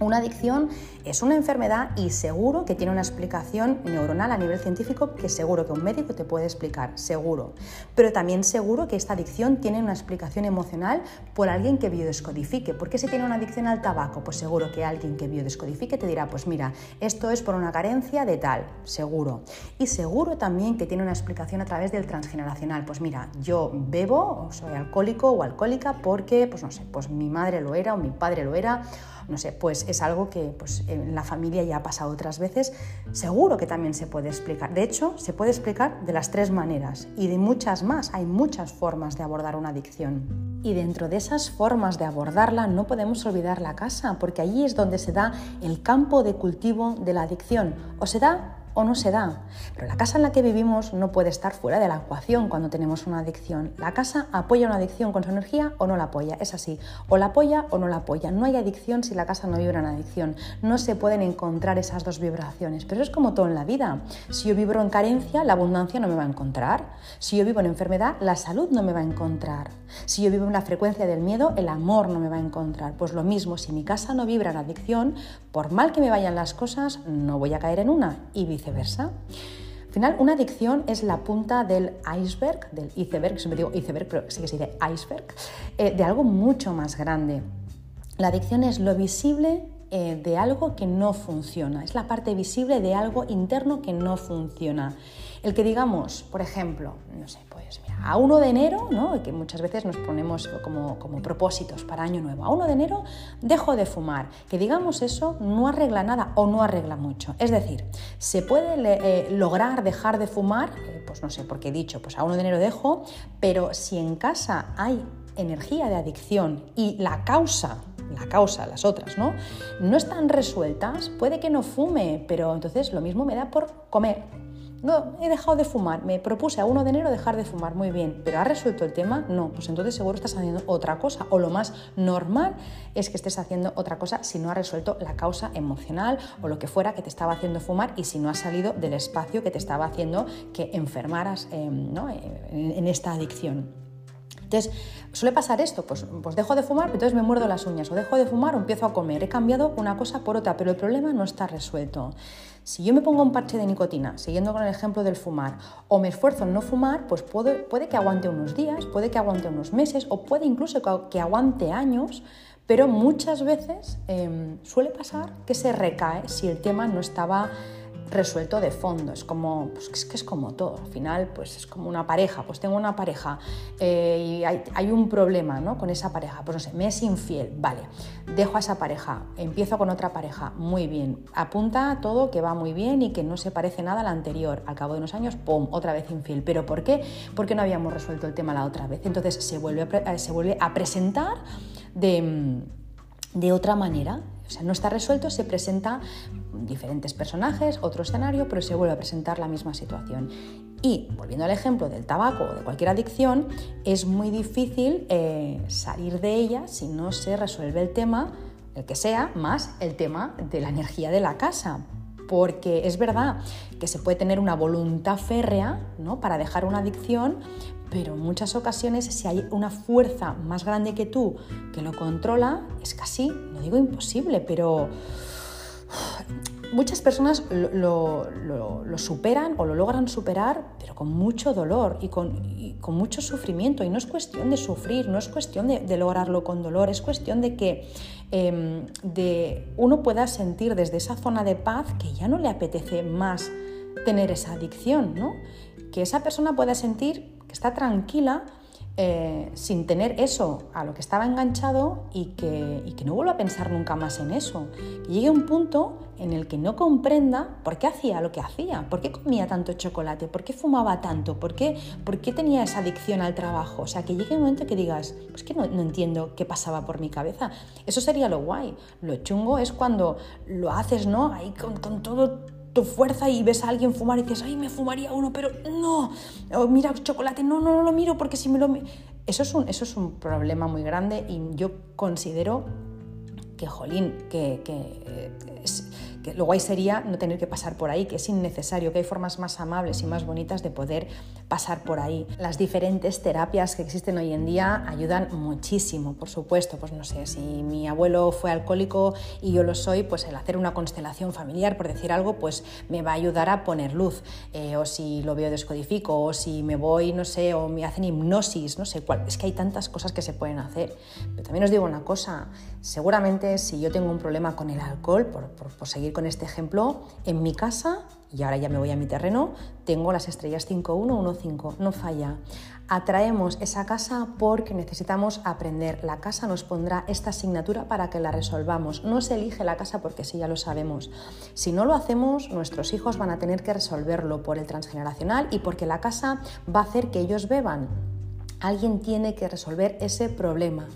Una adicción es una enfermedad y seguro que tiene una explicación neuronal a nivel científico que seguro que un médico te puede explicar, seguro. Pero también seguro que esta adicción tiene una explicación emocional por alguien que biodescodifique. ¿Por qué si tiene una adicción al tabaco? Pues seguro que alguien que biodescodifique te dirá, pues mira, esto es por una carencia de tal, seguro. Y seguro también que tiene una explicación a través del transgeneracional. Pues mira, yo bebo, o soy alcohólico o alcohólica porque, pues no sé, pues mi madre lo era o mi padre lo era no sé, pues es algo que pues, en la familia ya ha pasado otras veces, seguro que también se puede explicar. De hecho, se puede explicar de las tres maneras y de muchas más. Hay muchas formas de abordar una adicción. Y dentro de esas formas de abordarla no podemos olvidar la casa, porque allí es donde se da el campo de cultivo de la adicción. O se da o no se da. Pero la casa en la que vivimos no puede estar fuera de la ecuación cuando tenemos una adicción. La casa apoya una adicción con su energía o no la apoya. Es así. O la apoya o no la apoya. No hay adicción si la casa no vibra en adicción. No se pueden encontrar esas dos vibraciones. Pero es como todo en la vida. Si yo vibro en carencia, la abundancia no me va a encontrar. Si yo vivo en enfermedad, la salud no me va a encontrar. Si yo vivo en la frecuencia del miedo, el amor no me va a encontrar. Pues lo mismo, si mi casa no vibra en adicción, por mal que me vayan las cosas, no voy a caer en una y viceversa. Al final, una adicción es la punta del iceberg, del iceberg, siempre digo iceberg, pero sí que se dice iceberg, eh, de algo mucho más grande. La adicción es lo visible eh, de algo que no funciona, es la parte visible de algo interno que no funciona. El que digamos, por ejemplo, no sé, a 1 de enero, ¿no? que muchas veces nos ponemos como, como propósitos para año nuevo, a 1 de enero dejo de fumar. Que digamos eso no arregla nada o no arregla mucho. Es decir, se puede eh, lograr dejar de fumar, eh, pues no sé, porque he dicho, pues a 1 de enero dejo, pero si en casa hay energía de adicción y la causa la causa, las otras, ¿no? No están resueltas, puede que no fume, pero entonces lo mismo me da por comer. No, he dejado de fumar, me propuse a 1 de enero dejar de fumar, muy bien, pero ¿ha resuelto el tema? No, pues entonces seguro estás haciendo otra cosa, o lo más normal es que estés haciendo otra cosa si no ha resuelto la causa emocional o lo que fuera que te estaba haciendo fumar y si no has salido del espacio que te estaba haciendo que enfermaras em, en esta adicción. Entonces, suele pasar esto, pues, pues dejo de fumar, entonces me muerdo las uñas, o dejo de fumar o empiezo a comer. He cambiado una cosa por otra, pero el problema no está resuelto. Si yo me pongo un parche de nicotina, siguiendo con el ejemplo del fumar, o me esfuerzo en no fumar, pues puede, que aguante unos días, puede que aguante unos meses, o puede incluso que aguante años, pero muchas veces em, suele pasar que se recae si el tema no estaba resuelto de fondo. Es como, pues es que es como todo. Al final, pues es como una pareja. Pues tengo una pareja eh, y hay, un problema ¿no? con esa pareja. Pues no sé, me es infiel. Vale, dejo a esa pareja, empiezo con otra pareja. Muy bien. Apunta todo que va muy bien y que no se parece nada a la anterior. Al cabo de unos años, ¡pum! Otra vez infiel. ¿Pero por qué? Porque no habíamos resuelto el tema la otra vez. Entonces se vuelve a, eh, se vuelve a presentar de, de otra manera. O sea, no está resuelto, se presenta diferentes personajes, otro escenario, pero se vuelve a presentar la misma situación. Y volviendo al ejemplo del tabaco o de cualquier adicción, es muy difícil eh, salir de ella si no se resuelve el tema, el que sea, más el tema de la energía de la casa. Porque es verdad que se puede tener una voluntad férrea ¿no? para dejar una adicción, pero en muchas ocasiones si hay una fuerza más grande que tú que lo controla, es casi, no digo imposible, pero muchas personas lo, superan o lo logran superar, pero con mucho dolor y con, mucho sufrimiento. Y no es cuestión de sufrir, no es cuestión de, lograrlo con dolor, es cuestión de que em, de uno pueda sentir desde esa zona de paz que ya no le apetece más tener esa adicción, ¿no? que esa persona pueda sentir que está tranquila eh, sin tener eso a lo que estaba enganchado y que, y que no vuelva a pensar nunca más en eso. Que llegue un punto en el que no comprenda por qué hacía lo que hacía, por qué comía tanto chocolate, por qué fumaba tanto, por qué, por qué tenía esa adicción al trabajo. O sea, que llegue un momento que digas, pues que no, entiendo qué pasaba por mi cabeza. Eso sería lo guay. Lo chungo es cuando lo haces, ¿no? Ahí con, con todo tu fuerza y ves a alguien fumar y dices, ay, me fumaría uno, pero no, o mira chocolate, no, no, no lo miro porque si me lo... Eso es un, eso es un problema muy grande y yo considero que, jolín, que, que eh, lo guay sería no tener que pasar por ahí, que es innecesario, que hay formas más amables y más bonitas de poder pasar por ahí. Las diferentes terapias que existen hoy en día ayudan muchísimo, por supuesto. Pues no sé, si mi abuelo fue alcohólico y yo lo soy, pues el hacer una constelación familiar, por decir algo, pues me va a ayudar a poner luz. Eh, o si lo veo descodifico, o si me voy, no sé, o me hacen hipnosis, no sé cuál. Es que hay tantas cosas que se pueden hacer. Pero también os digo una cosa, seguramente si yo tengo un problema con el alcohol, por, seguir con este ejemplo, en mi casa, y ahora ya me voy a mi terreno, tengo las estrellas 5115, no falla. Atraemos esa casa porque necesitamos aprender. La casa nos pondrá esta asignatura para que la resolvamos. No se elige la casa porque sí, ya lo sabemos. Si no lo hacemos, nuestros hijos van a tener que resolverlo por el transgeneracional y porque la casa va a hacer que ellos beban. Alguien tiene que resolver ese problema.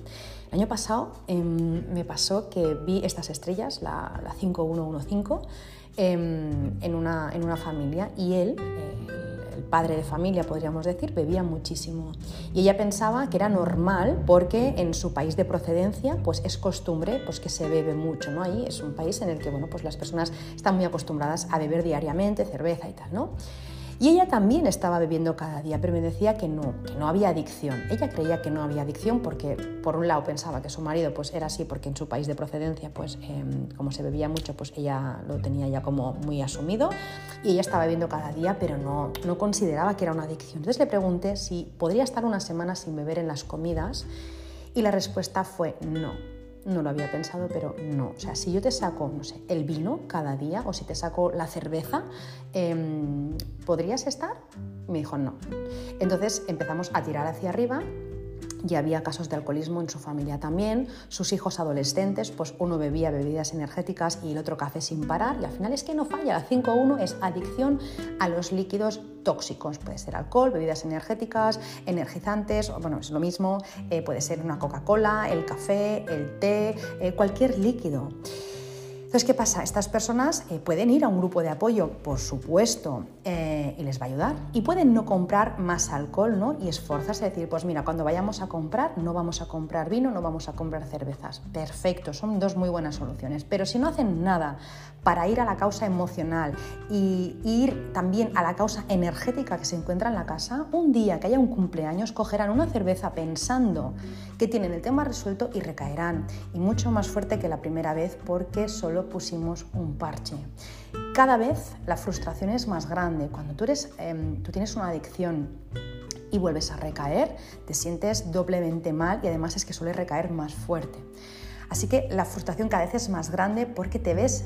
El año pasado em, me pasó que vi estas estrellas, la, 5115, em, en, una, en, una, familia y él, el padre de familia podríamos decir, bebía muchísimo. Y ella pensaba que era normal porque en su país de procedencia pues es costumbre pues, que se bebe mucho. ¿no? Ahí es un país en el que bueno, pues las personas están muy acostumbradas a beber diariamente cerveza y tal. ¿no? Y ella también estaba bebiendo cada día, pero me decía que no, que no había adicción. Ella creía que no había adicción porque, por un lado, pensaba que su marido pues, era así porque en su país de procedencia, pues em, como se bebía mucho, pues ella lo tenía ya como muy asumido y ella estaba bebiendo cada día, pero no, no consideraba que era una adicción. Entonces le pregunté si podría estar una semana sin beber en las comidas y la respuesta fue no no lo había pensado, pero no. O sea, si yo te saco, no sé, el vino cada día o si te saco la cerveza, em, ¿podrías estar? Me dijo no. Entonces empezamos a tirar hacia arriba y había casos de alcoholismo en su familia también, sus hijos adolescentes, pues uno bebía bebidas energéticas y el otro café sin parar y al final es que no falla, la 5.1 es adicción a los líquidos tóxicos, puede ser alcohol, bebidas energéticas, energizantes, bueno, es lo mismo, eh, puede ser una Coca-Cola, el café, el té, eh, cualquier líquido. Entonces, ¿qué pasa? Estas personas eh, pueden ir a un grupo de apoyo, por supuesto, eh, y les va a ayudar. Y pueden no comprar más alcohol, ¿no? Y esforzarse a decir, pues mira, cuando vayamos a comprar, no vamos a comprar vino, no vamos a comprar cervezas. Perfecto, son dos muy buenas soluciones. Pero si no hacen nada para ir a la causa emocional y ir también a la causa energética que se encuentra en la casa, un día que haya un cumpleaños, cogerán una cerveza pensando que tienen el tema resuelto y recaerán. Y mucho más fuerte que la primera vez porque solo pusimos un parche. Cada vez la frustración es más grande. Cuando tú, eres, em, tú tienes una adicción y vuelves a recaer, te sientes doblemente mal y además es que suele recaer más fuerte. Así que la frustración cada vez es más grande porque te ves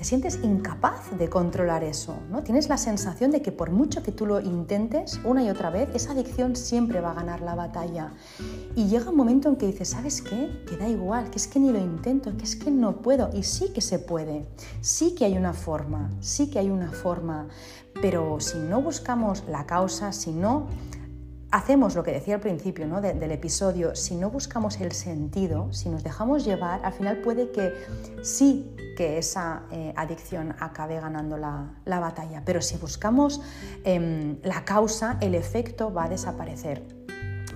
te sientes incapaz de controlar eso, ¿no? Tienes la sensación de que por mucho que tú lo intentes una y otra vez, esa adicción siempre va a ganar la batalla. Y llega un momento en que dices, ¿sabes qué? Que da igual, que es que ni lo intento, que es que no puedo. Y sí que se puede, sí que hay una forma, sí que hay una forma. Pero si no buscamos la causa, si no hacemos lo que decía al principio ¿no? del episodio, si no buscamos el sentido, si nos dejamos llevar, al final puede que sí que esa eh, adicción acabe ganando la, batalla, pero si buscamos em, la causa, el efecto va a desaparecer.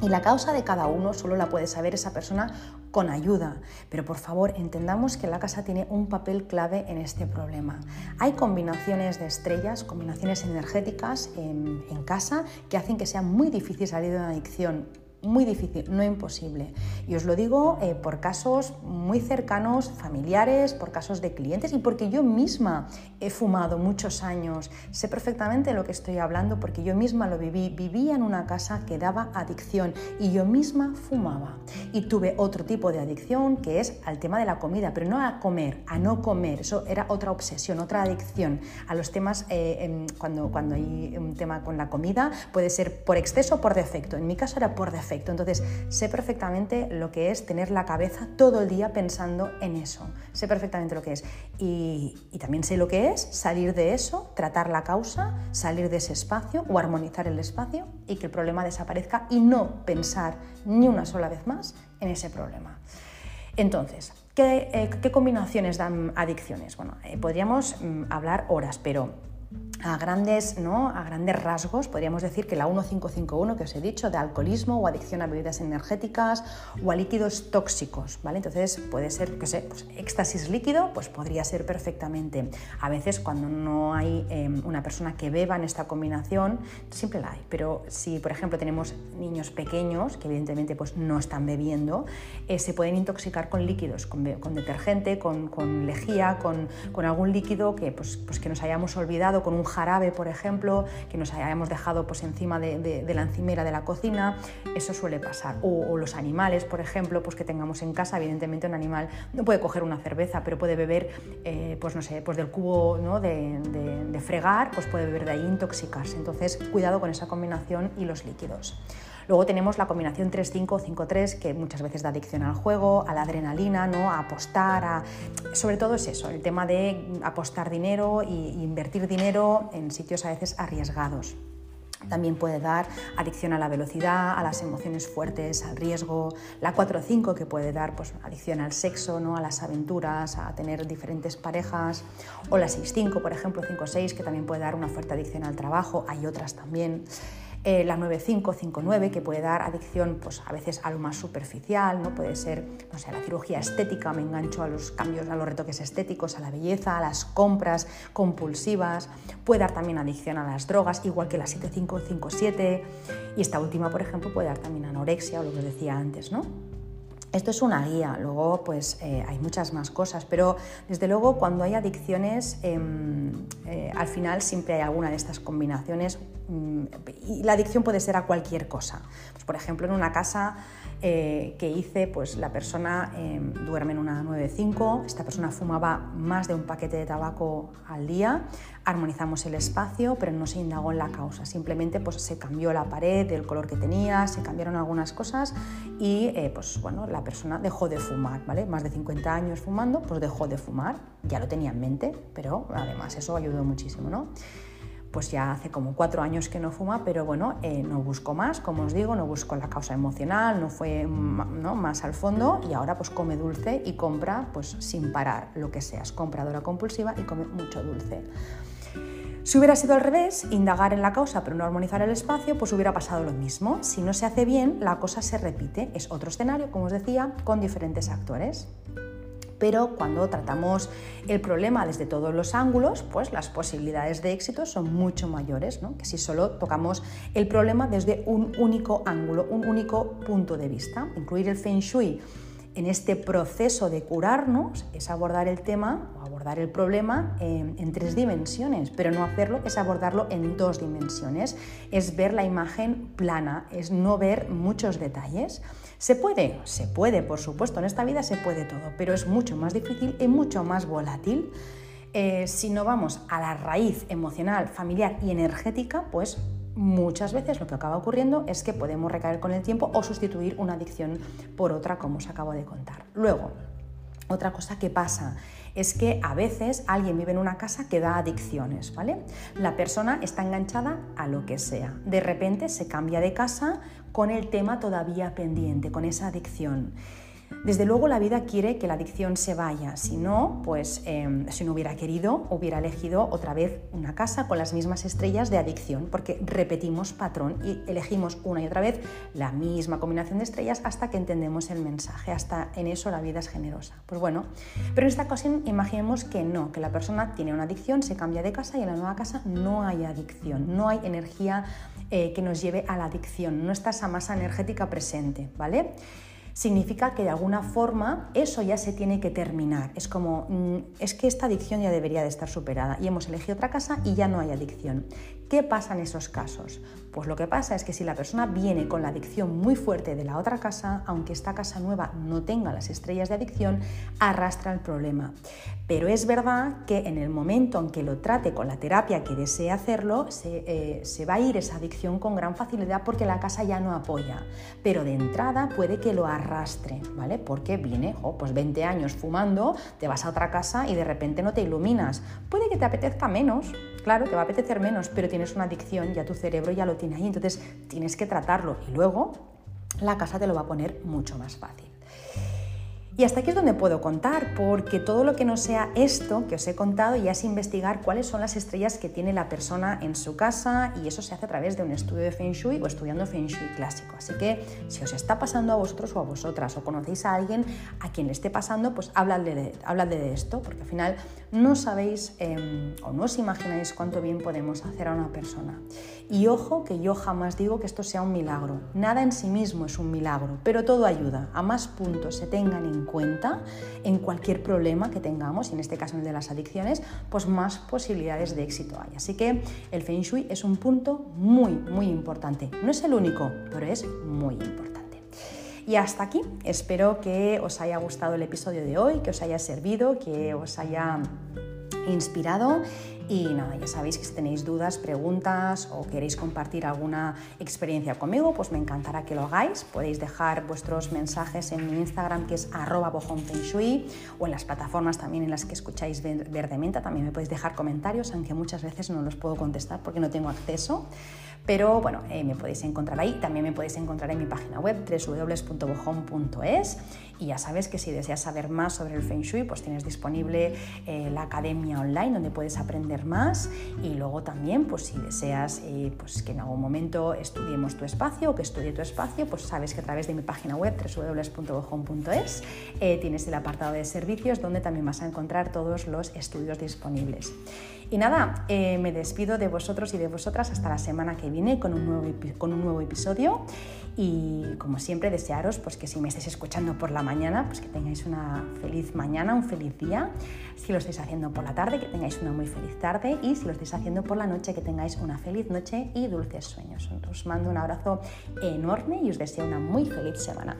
Y la causa de cada uno solo la puede saber esa persona con ayuda. Pero por favor, entendamos que la casa tiene un papel clave en este problema. Hay combinaciones de estrellas, combinaciones energéticas en, casa que hacen que sea muy difícil salir de una adicción muy difícil, no imposible. Y os lo digo eh, por casos muy cercanos, familiares, por casos de clientes y porque yo misma he fumado muchos años. Sé perfectamente lo que estoy hablando porque yo misma lo viví. Vivía en una casa que daba adicción y yo misma fumaba. Y tuve otro tipo de adicción que es al tema de la comida, pero no a comer, a no comer. Eso era otra obsesión, otra adicción a los temas eh, cuando, cuando hay un tema con la comida. Puede ser por exceso o por defecto. En mi caso era por defecto entonces, sé perfectamente lo que es tener la cabeza todo el día pensando en eso. Sé perfectamente lo que es. Y, también sé lo que es salir de eso, tratar la causa, salir de ese espacio o armonizar el espacio y que el problema desaparezca y no pensar ni una sola vez más en ese problema. Entonces, ¿qué, eh, combinaciones dan adicciones? Bueno, eh, podríamos mm, hablar horas, pero a grandes, ¿no? a grandes rasgos, podríamos decir que la 1551 que os he dicho, de alcoholismo o adicción a bebidas energéticas o a líquidos tóxicos, ¿vale? Entonces puede ser, que sé, pues, éxtasis líquido, pues podría ser perfectamente. A veces cuando no hay em, una persona que beba en esta combinación, siempre la hay, pero si por ejemplo tenemos niños pequeños que evidentemente pues no están bebiendo, eh, se pueden intoxicar con líquidos, con, detergente, con, lejía, con, algún líquido que, pues, pues que nos hayamos olvidado, con un jarabe, por ejemplo, que nos hayamos dejado pues, encima de, la encimera de la cocina, eso suele pasar. O, los animales, por ejemplo, pues, que tengamos en casa, evidentemente un animal no puede coger una cerveza, pero puede beber, eh, pues no sé, pues del cubo ¿no? de, de fregar, pues puede beber de ahí intoxicarse. Entonces, cuidado con esa combinación y los líquidos. Luego tenemos la combinación 3-5 o 5-3, que muchas veces da adicción al juego, a la adrenalina, ¿no? a apostar, a... sobre todo es eso, el tema de apostar dinero e invertir dinero en sitios a veces arriesgados. También puede dar adicción a la velocidad, a las emociones fuertes, al riesgo. La 4-5 que puede dar pues, adicción al sexo, ¿no? a las aventuras, a tener diferentes parejas. O la 6-5, por ejemplo, 5-6 que también puede dar una fuerte adicción al trabajo. Hay otras también. Eh, la 9559 que puede dar adicción pues, a veces a lo más superficial, ¿no? puede ser no sé, la cirugía estética, me engancho a los cambios, a los retoques estéticos, a la belleza, a las compras compulsivas, puede dar también adicción a las drogas, igual que la 7557 y esta última, por ejemplo, puede dar también anorexia o lo que os decía antes, ¿no? Esto es una guía, luego pues eh, hay muchas más cosas, pero desde luego cuando hay adicciones, em, eh, al final siempre hay alguna de estas combinaciones mm, y la adicción puede ser a cualquier cosa. Pues, por ejemplo, en una casa eh, que hice, pues la persona em, duerme en una 9.5, esta persona fumaba más de un paquete de tabaco al día, armonizamos el espacio, pero no se indagó en la causa, simplemente pues se cambió la pared, el color que tenía, se cambiaron algunas cosas y eh, pues bueno, la persona dejó de fumar, ¿vale? Más de 50 años fumando, pues dejó de fumar, ya lo tenía en mente, pero además eso ayudó muchísimo, ¿no? pues ya hace como cuatro años que no fuma, pero bueno, eh, no busco más, como os digo, no busco la causa emocional, no fue más al fondo y ahora pues come dulce y compra pues sin parar, lo que sea, es compradora compulsiva y come mucho dulce. Si hubiera sido al revés, indagar en la causa pero no armonizar el espacio, pues hubiera pasado lo mismo. Si no se hace bien, la cosa se repite. Es otro escenario, como os decía, con diferentes actores pero cuando tratamos el problema desde todos los ángulos, pues las posibilidades de éxito son mucho mayores que si solo tocamos el problema desde un único ángulo, un único punto de vista. Incluir el feng shui en este proceso de curarnos es abordar el tema o abordar el problema en, en, tres dimensiones, pero no hacerlo es abordarlo en dos dimensiones, es ver la imagen plana, es no ver muchos detalles. ¿Se puede? Se puede, por supuesto, en esta vida se puede todo, pero es mucho más difícil y mucho más volátil. Eh, si no vamos a la raíz emocional, familiar y energética, pues muchas veces lo que acaba ocurriendo es que podemos recaer con el tiempo o sustituir una adicción por otra, como os acabo de contar. Luego, otra cosa que pasa es que a veces alguien vive en una casa que da adicciones, ¿vale? La persona está enganchada a lo que sea. De repente se cambia de casa con el tema todavía pendiente, con esa adicción. Desde luego la vida quiere que la adicción se vaya, si no, pues em, si no hubiera querido, hubiera elegido otra vez una casa con las mismas estrellas de adicción, porque repetimos patrón y elegimos una y otra vez la misma combinación de estrellas hasta que entendemos el mensaje, hasta en eso la vida es generosa. Pues bueno, pero en esta ocasión imaginemos que no, que la persona tiene una adicción, se cambia de casa y en la nueva casa no hay adicción, no hay energía eh, que nos lleve a la adicción, no está esa masa energética presente, ¿vale? Significa que de alguna forma eso ya se tiene que terminar. Es como, mm, es que esta adicción ya debería de estar superada y hemos elegido otra casa y ya no hay adicción. ¿Qué pasa en esos casos? Pues lo que pasa es que si la persona viene con la adicción muy fuerte de la otra casa, aunque esta casa nueva no tenga las estrellas de adicción, arrastra el problema. Pero es verdad que en el momento en que lo trate con la terapia que desee hacerlo, se, eh, va a ir esa adicción con gran facilidad porque la casa ya no apoya. Pero de entrada puede que lo arrastre, ¿vale? Porque viene, pues 20 años fumando, te vas a otra casa y de repente no te iluminas. Puede que te apetezca menos, claro, te va a apetecer menos, pero tienes una adicción, ya tu cerebro ya lo tiene ahí, entonces tienes que tratarlo y luego la casa te lo va a poner mucho más fácil. Y hasta aquí es donde puedo contar, porque todo lo que no sea esto que os he contado ya es investigar cuáles son las estrellas que tiene la persona en su casa y eso se hace a través de un estudio de Feng Shui o estudiando Feng Shui clásico. Así que si os está pasando a vosotros o a vosotras o conocéis a alguien a quien le esté pasando, pues habladle de, de esto, porque al final no sabéis em, o no os imagináis cuánto bien podemos hacer a una persona. Y ojo que yo jamás digo que esto sea un milagro. Nada en sí mismo es un milagro, pero todo ayuda. A más puntos se tengan en cuenta en cualquier problema que tengamos, y en este caso el de las adicciones, pues más posibilidades de éxito hay. Así que el Feng Shui es un punto muy, muy importante. No es el único, pero es muy importante. Y hasta aquí, espero que os haya gustado el episodio de hoy, que os haya servido, que os haya inspirado y nada, ya sabéis que si tenéis dudas, preguntas o queréis compartir alguna experiencia conmigo, pues me encantará que lo hagáis. Podéis dejar vuestros mensajes en mi Instagram que es arroba bojonfengshui o en las plataformas también en las que escucháis Verdementa. También me podéis dejar comentarios, aunque muchas veces no los puedo contestar porque no tengo acceso. Pero bueno, eh, me podéis encontrar ahí. También me podéis encontrar en mi página web www.bojon.es y ya sabes que si deseas saber más sobre el Feng Shui, pues tienes disponible eh, la academia online donde puedes aprender más y luego también, pues si deseas eh, pues que en algún momento estudiemos tu espacio o que estudie tu espacio, pues sabes que a través de mi página web www.bojón.es tienes el apartado de servicios donde también vas a encontrar todos los estudios disponibles. Y nada, me despido de vosotros y de vosotras hasta la semana que viene con un nuevo, con un nuevo episodio y como siempre desearos pues que si me estáis escuchando por la mañana, pues que tengáis una feliz mañana, un feliz día. Si lo estáis haciendo por la tarde, que tengáis una muy feliz tarde y si lo estáis haciendo por la noche, que tengáis una feliz noche y dulces sueños. Os mando un abrazo enorme y os deseo una muy feliz semana.